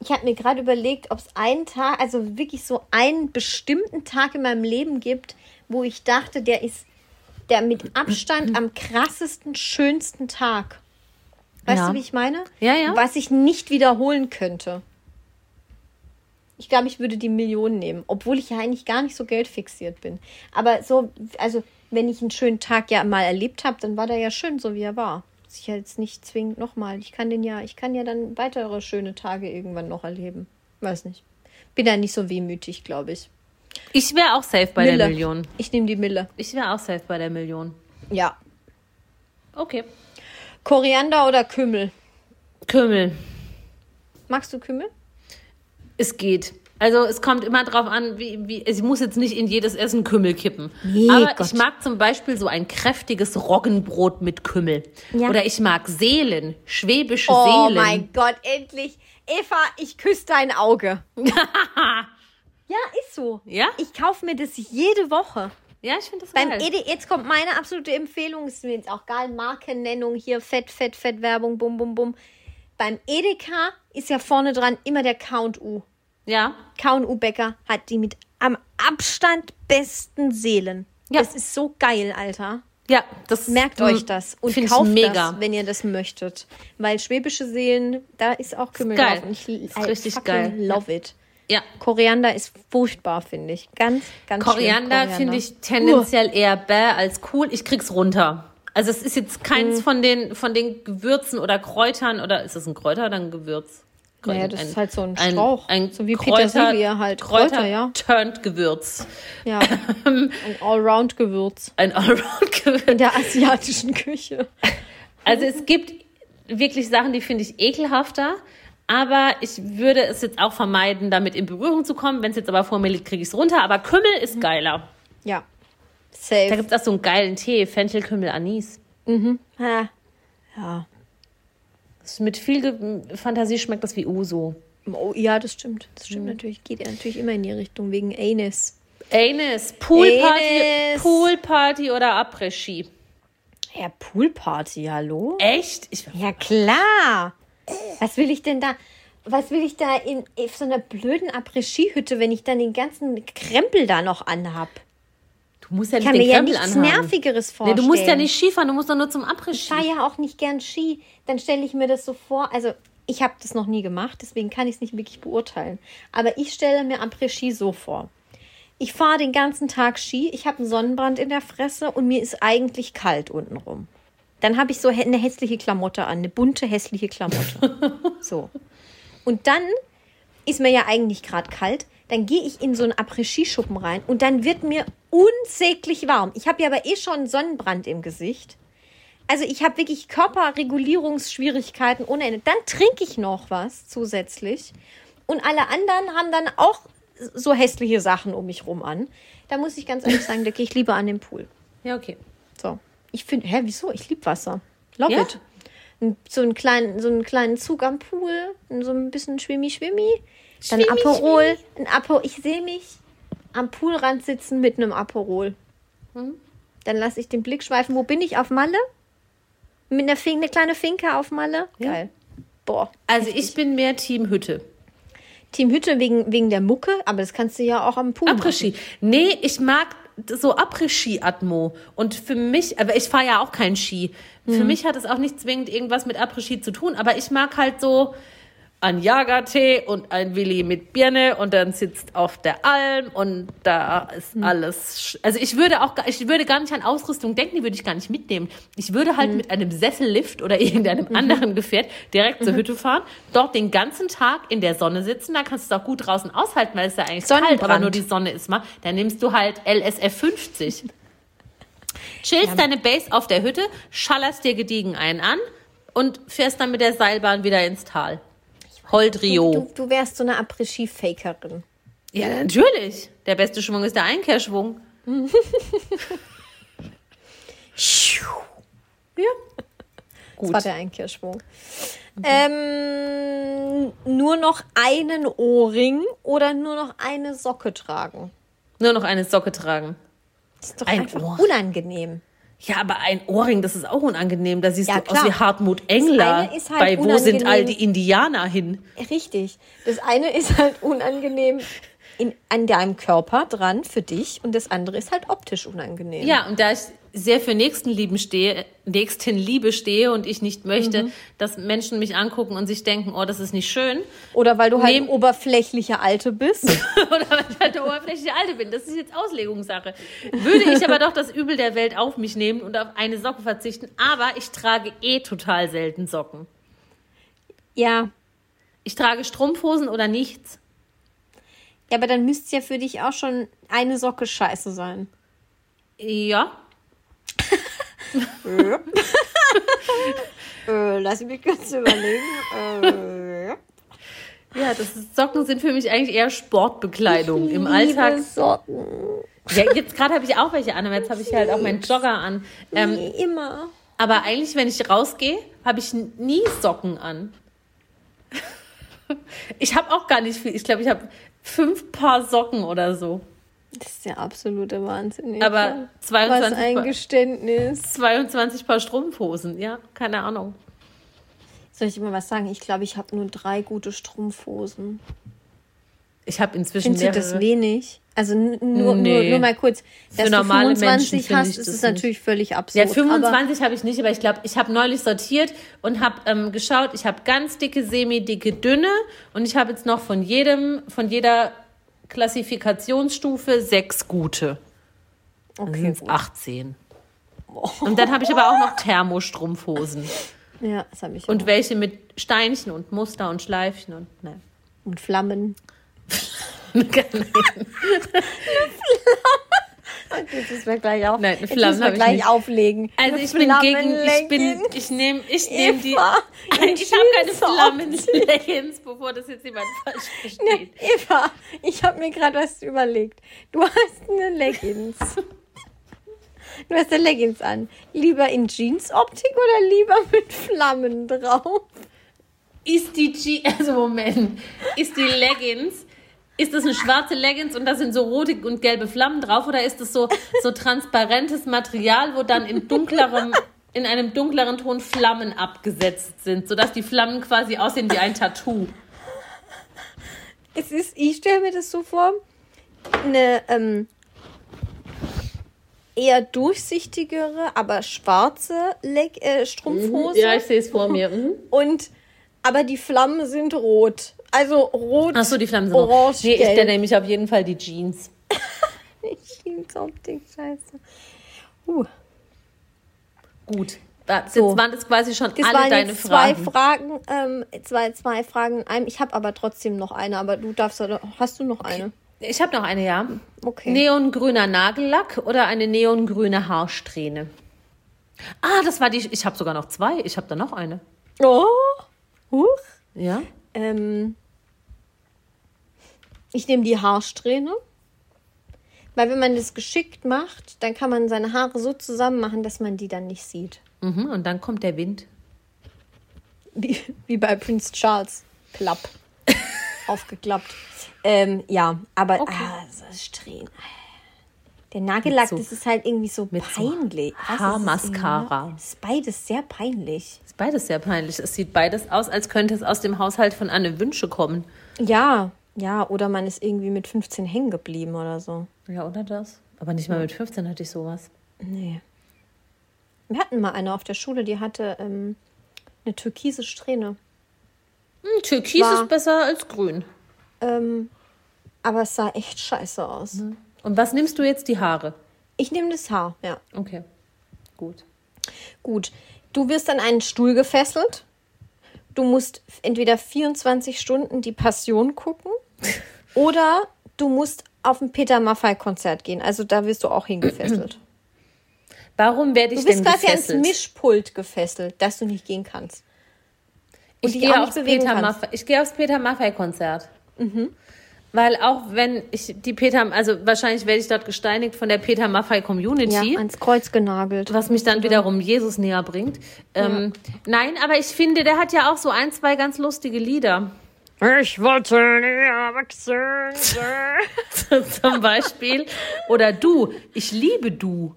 ich habe mir gerade überlegt, ob es einen Tag, also wirklich so einen bestimmten Tag in meinem Leben gibt, wo ich dachte, der ist der mit Abstand am krassesten, schönsten Tag. Weißt Ja. du, wie ich meine? Ja, ja. Was ich nicht wiederholen könnte. Ich glaube, ich würde die Million nehmen, obwohl ich ja eigentlich gar nicht so geldfixiert bin. Aber so, also wenn ich einen schönen Tag ja mal erlebt habe, dann war der ja schön, so wie er war. Muss ich ja jetzt nicht zwingend nochmal. Ich kann den ja, ich kann ja dann weitere schöne Tage irgendwann noch erleben. Weiß nicht. Bin da nicht so wehmütig, glaube ich. Ich wäre auch safe bei Mille. der Million. Ich nehme die Mille. Ich wäre auch safe bei der Million. Ja. Okay. Koriander oder Kümmel? Kümmel. Magst du Kümmel? Es geht. Also es kommt immer drauf an, wie, wie ich muss jetzt nicht in jedes Essen Kümmel kippen. Nee, Aber Gott. ich mag zum Beispiel so ein kräftiges Roggenbrot mit Kümmel. Ja. Oder ich mag Seelen, schwäbische Oh Seelen. mein Gott, endlich. Eva, ich küsse dein Auge. ja, ist so. Ja? Ich kaufe mir das jede Woche. Ja, ich finde das Beim geil. Ede, jetzt kommt meine absolute Empfehlung, ist mir jetzt auch geil, Markennennung hier, Fett, Fett, Fett, Werbung, bum, bum, bum. Beim Edeka ist ja vorne dran immer der Count-U. Ja. Count-U-Bäcker hat die mit am Abstand besten Seelen. Ja. Das ist so geil, Alter. Ja, das Merkt mm, euch das und kauft mega. das, wenn ihr das möchtet. Weil schwäbische Seelen, da ist auch Kümmel geil. drauf. Und ich Ist I richtig geil. love it. Ja. Koriander ist furchtbar, finde ich. Ganz, ganz schlimm, Koriander finde ich tendenziell eher bäh als cool. Ich krieg's runter. Also es ist jetzt Mhm. keins von den von den Gewürzen oder Kräutern oder ist das ein Kräuter oder ein Gewürz? Naja, das ist halt so ein Strauch. Ein, So wie Kräuter, Petersilie halt. Kräuter, Kräuter, ja. turned Gewürz. Ja, ein Allround-Gewürz Ein Allround-Gewürz. in der asiatischen Küche. Also es gibt wirklich Sachen, die finde ich ekelhafter. Aber ich würde es jetzt auch vermeiden, damit in Berührung zu kommen. Wenn es jetzt aber vor mir liegt, kriege ich es runter. Aber Kümmel Mhm. ist geiler. Ja, Da safe. gibt es auch so einen geilen Tee. Fenchel, Kümmel, Anis. Ha. Ja. Mit viel Fantasie schmeckt das wie Uso. Oh, ja, das stimmt. Das Mhm. stimmt natürlich. Geht ja natürlich immer in die Richtung wegen Anus. Anis, Poolparty, Anis. Poolparty oder Après-Ski? Ja, Poolparty, hallo? Echt? Ich, Ja, klar. Was will ich denn da? Was will ich da in, in so einer blöden Après-Ski-Hütte, wenn ich dann den ganzen Krempel da noch anhab? Du musst ja Ich nicht kann mir den ja Krempel nichts anhaben. Nervigeres Nee, vorstellen. du musst ja nicht Skifahren, du musst doch nur zum Ich Après-Ski. fahre ja auch nicht gern Ski. Dann stelle ich mir das so vor. Also, ich habe das noch nie gemacht, deswegen kann ich es nicht wirklich beurteilen. Aber ich stelle mir Après-Ski so vor. Ich fahre den ganzen Tag Ski, ich habe einen Sonnenbrand in der Fresse und mir ist eigentlich kalt untenrum. Dann habe ich so eine hässliche Klamotte an, eine bunte hässliche Klamotte. so. Und dann ist mir ja eigentlich gerade kalt. Dann gehe ich in so einen Après-Ski-Schuppen rein und dann wird mir unsäglich warm. Ich habe ja aber eh schon Sonnenbrand im Gesicht. Also ich habe wirklich Körperregulierungsschwierigkeiten ohne Ende. Dann trinke ich noch was zusätzlich. Und alle anderen haben dann auch so hässliche Sachen um mich rum an. Da muss ich ganz ehrlich sagen, da gehe ich lieber an den Pool. Ja, okay. So. Ich finde, hä, wieso? Ich liebe Wasser. Love Ja? it. So einen kleinen, so einen kleinen Zug am Pool, so ein bisschen schwimmi, schwimmi. Dann Aperol. Ein Apo ich sehe mich am Poolrand sitzen mit einem Aperol. Mhm. Dann lasse ich den Blick schweifen. Wo bin ich? Auf Malle? Mit einer Fin eine kleine Finke auf Malle? Geil. Boah. Also ich bin mehr Team Hütte. Team Hütte wegen, wegen der Mucke, aber das kannst du ja auch am Pool machen. Après-Ski. Nee, ich mag so Après-Ski-Atmo. Und für mich, aber ich fahre ja auch kein Ski. Für mich hat es auch nicht zwingend irgendwas mit Après-Ski zu tun, aber ich mag halt so ein Jagertee und ein Willi mit Birne und dann sitzt auf der Alm und da ist alles. sch- Also ich würde auch, gar- ich würde gar nicht an Ausrüstung denken, die würde ich gar nicht mitnehmen. Ich würde halt mit einem Sessellift oder irgendeinem anderen Gefährt direkt zur Hütte fahren, dort den ganzen Tag in der Sonne sitzen, da kannst du es auch gut draußen aushalten, weil es ja eigentlich kalt, aber nur die Sonne ist mal. Dann nimmst du halt LSF 50. Chillst deine Base auf der Hütte, schallerst dir gediegen einen an und fährst dann mit der Seilbahn wieder ins Tal. Holdrio. Du, du wärst so eine Après-Ski-Fakerin. Ja, natürlich. Der beste Schwung ist der Einkehrschwung. Ja. Das Gut. war der Einkehrschwung. Ähm, nur noch einen Ohrring oder nur noch eine Socke tragen? Nur noch eine Socke tragen. Das ist doch Ein einfach Ohr. unangenehm. Ja, aber ein Ohrring, das ist auch unangenehm. Da siehst Ja, du aus klar. wie Hartmut Engler. eine ist halt Bei Wo sind all unangenehm. die Indianer hin? Richtig. Das eine ist halt unangenehm in, an deinem Körper dran für dich und das andere ist halt optisch unangenehm. Ja, und da ich sehr für Nächstenliebe stehe, Nächstenliebe stehe und ich nicht möchte, dass Menschen mich angucken und sich denken, oh, das ist nicht schön, Oder weil du halt Nehm- ein oberflächlicher Alte bist. oder weil ich halt oberflächliche Alte bin. Das ist jetzt Auslegungssache. Würde ich aber doch das Übel der Welt auf mich nehmen und auf eine Socke verzichten. Aber ich trage eh total selten Socken. ja. Ich trage Strumpfhosen oder nichts. Ja, aber dann müsste es ja für dich auch schon eine Socke scheiße sein. Ja. Äh, lass mich kurz überlegen. äh, Ja, das ist, Socken sind für mich eigentlich eher Sportbekleidung im Alltag. Socken. Ja, jetzt gerade habe ich auch welche an, aber jetzt habe ich halt auch meinen Jogger an. Ähm, Nee, immer. aber eigentlich, wenn ich rausgehe, habe ich nie Socken an. Ich habe auch gar nicht viel. Ich glaube, ich habe fünf Paar Socken oder so. Das ist der absolute Wahnsinn. Aber Eva. 22 Was ein Paar- Geständnis. 22 Paar Strumpfhosen. Ja, keine Ahnung. Soll ich dir mal was sagen? Ich glaube, ich habe nur drei gute Strumpfhosen. Ich habe inzwischen Findest du mehrere. das wenig? Also nur, Nee. nur, nur mal kurz, dass normale du 25 Menschen hast, ist das es natürlich völlig Ja, absurd. 25 habe ich nicht, aber ich glaube, ich habe neulich sortiert und habe ähm, geschaut, ich habe ganz dicke, semi-dicke, dünne und ich habe jetzt noch von jedem, von jeder Klassifikationsstufe sechs gute. Aber, Dann okay, gut. 18. Und dann habe ich aber auch noch Thermostrumpfhosen. Ja, das habe ich Und auch. welche mit Steinchen und Muster und Schleifchen und ne. Und Flammen. Das müssen wir gleich auf. Nein, Flammen wir gleich nicht. auflegen. Also ich bin gegen, ich bin, ich nehme, ich nehme die, Eva, ich habe keine. Flammenleggings, bevor das jetzt jemand falsch versteht. Eva, ich habe mir gerade was überlegt. Du hast eine Leggings. Du hast eine Leggings an. Lieber in Jeans-Optik oder lieber mit Flammen drauf? ist die G also Moment, ist die Leggings, ist das eine schwarze Leggings und da sind so rote und gelbe Flammen drauf oder ist das so, so transparentes Material, wo dann in dunklerem, in einem dunkleren Ton Flammen abgesetzt sind, sodass die Flammen quasi aussehen wie ein Tattoo? Es ist, ich stelle mir das so vor, eine ähm, eher durchsichtigere, aber schwarze Leg äh, Strumpfhose. Ja, ich sehe es vor mir. Mhm. Und aber die Flammen sind rot. Also rot. Achso, die Flammen sind orange. Nee, ich stelle nämlich auf jeden Fall die Jeans. Jeansoptik, scheiße. Uh, Gut. Das So. jetzt waren das quasi schon das alle waren deine jetzt zwei Fragen. Fragen, ähm, zwei, zwei Fragen in einem. Ich habe aber trotzdem noch eine, aber du darfst, hast du noch eine? Ich habe noch eine, ja. Okay. Neongrüner Nagellack oder eine neongrüne Haarsträhne? Ah, das war die. Ich habe sogar noch zwei. Ich habe da noch eine. Oh, huch. Ja? Ähm, ich nehme die Haarsträhne. Weil wenn man das geschickt macht, dann kann man seine Haare so zusammen machen, dass man die dann nicht sieht. Mhm, und dann kommt der Wind. Wie, wie bei Prince Charles. Plapp. Aufgeklappt. Ähm, ja, aber Okay. ah, so Strähnen. Der Nagellack, so- das ist halt irgendwie so mit so peinlich. Ist das Haarmascara. Das ist beides sehr peinlich. Ist beides sehr peinlich. Es sieht beides aus, als könnte es aus dem Haushalt von Anne Wünsche kommen. Ja, ja, oder man ist irgendwie mit 15 hängen geblieben oder so. Ja, oder das? Aber nicht mal mit 15 hatte ich sowas. Nee. Wir hatten mal eine auf der Schule, die hatte ähm, eine türkise Strähne. Hm, Türkis War- ist besser als grün. Ähm, aber es sah echt scheiße aus. Und was nimmst du jetzt? Die Haare? Ich nehme das Haar, ja. Okay. Gut. Gut. Du wirst an einen Stuhl gefesselt. Du musst entweder 24 Stunden die Passion gucken oder du musst auf ein Peter Maffay-Konzert gehen. Also da wirst du auch hingefesselt. Warum werde ich Du bist denn quasi ans gefesselt? Mischpult gefesselt, dass du nicht gehen kannst. Und ich gehe aufs Peter. Maffay, ich gehe aufs Peter Maffay Konzert. Weil auch wenn ich die Peter, also wahrscheinlich werde ich dort gesteinigt von der Peter Maffay Community. Ja, ans Kreuz genagelt. was mich dann wiederum Jesus näher bringt. Ähm, Nein, aber ich finde, der hat ja auch so ein, zwei ganz lustige Lieder. Ich wollte nie erwachsen sein. Zum Beispiel. Oder du, ich liebe du.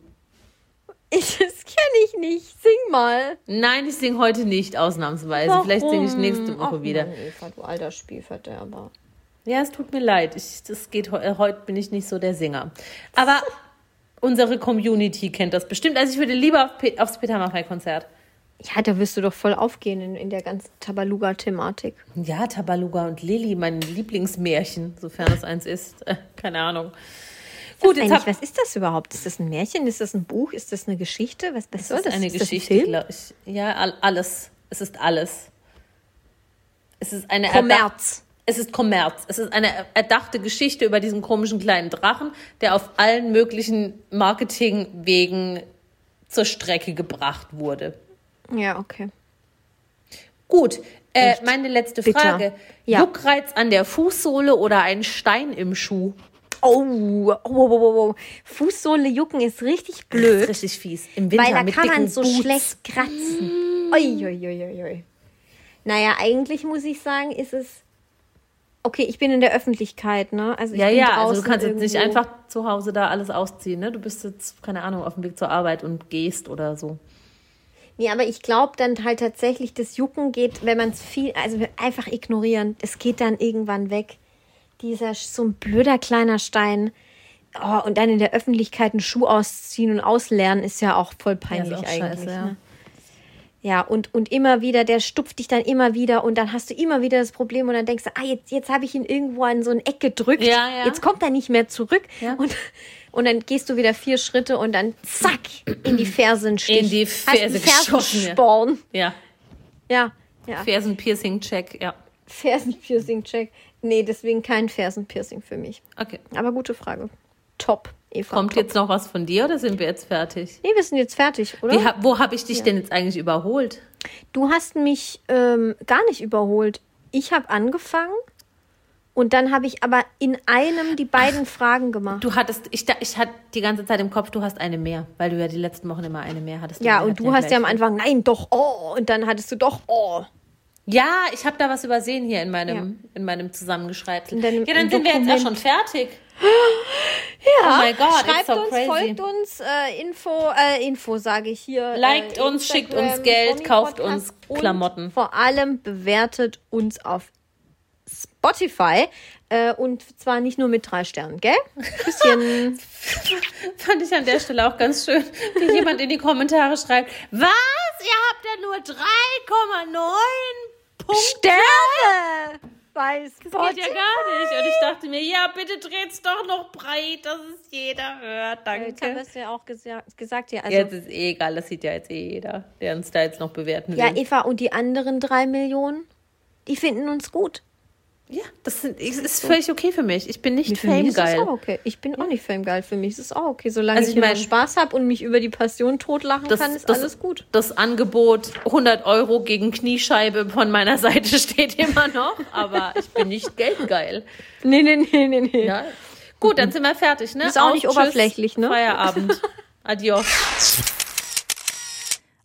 Ich, das kenne ich nicht. Sing mal. Nein, ich singe heute nicht, ausnahmsweise. Vielleicht singe ich nächste Woche Ach, wieder. Mann, Eva, du alter Spielverderber. Ja, es tut mir leid. Ich, das geht, äh, heute bin ich nicht so der Sänger. Aber unsere Community kennt das bestimmt. Also ich würde lieber auf Pe aufs Peter Maffay Konzert. Ja, da wirst du doch voll aufgehen in, in der ganzen Tabaluga-Thematik. Ja, Tabaluga und Lilly, mein Lieblingsmärchen, sofern es eins ist. Keine Ahnung. Gut, jetzt hab, was ist das überhaupt? Ist das ein Märchen? Ist das ein Buch? Ist das eine Geschichte? Was, was soll Das eine ist Geschichte, glaube ich. Ja, all, alles. Es ist alles. Es ist eine Kommerz. Es ist Kommerz. Es ist eine erdachte Geschichte über diesen komischen kleinen Drachen, der auf allen möglichen Marketingwegen zur Strecke gebracht wurde. Ja, okay. Gut, äh, meine letzte bitter. Frage. Ja. Juckreiz an der Fußsohle oder ein Stein im Schuh? Oh, oh, oh, oh, oh. Fußsohle jucken ist richtig Das blöd, ist richtig fies. Im Winter weil da mit kann man so Boots. schlecht kratzen. Ui, ui, ui, ui. Naja, eigentlich muss ich sagen, ist es. Okay, ich bin in der Öffentlichkeit, ne? Also ich Ja, bin ja, also du kannst jetzt nicht irgendwo. einfach zu Hause da alles ausziehen, ne? Du bist jetzt, keine Ahnung, auf dem Weg zur Arbeit und gehst oder so. Nee, aber ich glaube dann halt tatsächlich, das Jucken geht, wenn man es viel, also einfach ignorieren, es geht dann irgendwann weg. Dieser so ein blöder kleiner Stein. Oh, und dann in der Öffentlichkeit einen Schuh ausziehen und auslernen ist ja auch voll peinlich auch eigentlich. scheiße, ja. ne? Ja, und, und immer wieder, der stupft dich dann immer wieder und dann hast du immer wieder das Problem und dann denkst du, ah, jetzt, jetzt habe ich ihn irgendwo an so ein Eck gedrückt. Ja, ja. Jetzt kommt er nicht mehr zurück. Ja. Und, und dann gehst du wieder vier Schritte und dann zack, in die Fersenstich. In die Ferse ja. Fersensporn. Ja, Ja, ja. Fersen-Piercing-Check, ja. Fersenpiercing-Check. Nee, deswegen kein Fersenpiercing für mich. Okay. Aber gute Frage. Top, Eva. Kommt top. jetzt noch was von dir oder sind wir jetzt fertig? Nee, wir sind jetzt fertig, oder? Wie, wo habe ich dich denn jetzt eigentlich überholt? Du hast mich ähm, gar nicht überholt. Ich habe angefangen und dann habe ich aber in einem die beiden Fragen gemacht. Du hattest, ich, ich hatte die ganze Zeit im Kopf, du hast eine mehr, weil du ja die letzten Wochen immer eine mehr hattest. ja, und du hast ja am Anfang, nein, doch, oh, und dann hattest du doch, oh. Ja, ich habe da was übersehen hier in meinem, in meinem Zusammengeschreibt. In deinem- ja, dann sind wir jetzt auch schon fertig. Ja, Oh God, it's schreibt so uns, crazy. folgt uns, äh, Info, äh, Info sage ich hier. Liked äh, uns, schickt uns Geld, kauft uns Klamotten. Und vor allem bewertet uns auf Spotify äh, und zwar nicht nur mit drei Sternen, gell? Bisschen Fand ich an der Stelle auch ganz schön, wie jemand in die Kommentare schreibt, was? Ihr habt ja nur 3,9 Punkte? Sterne bei Das Spotify. geht ja gar nicht. Und ich dachte mir, ja, bitte dreht's doch noch breit, dass es jeder hört. Jetzt haben wir Danke. es ja auch gesagt, gesagt ja. Also, Jetzt ist eh egal, das sieht ja jetzt eh jeder, der uns da jetzt noch bewerten will. ja, Eva, und die anderen drei Millionen, die finden uns gut. Ja, das sind, ist, ist völlig okay für mich. Ich bin nicht famegeil. okay. Ich bin auch nicht famegeil. Für mich ist es auch okay. Solange Also ich, ich mein- Spaß habe und mich über die Passion totlachen Das, kann, ist das, alles gut. Das Angebot 100 Euro gegen Kniescheibe von meiner Seite steht immer noch, aber ich bin nicht geldgeil. Nee, nee, nee, nee, nee. Ja. Gut, dann sind wir fertig, ne? Ist auch nicht tschüss, oberflächlich, ne? Feierabend. Adios.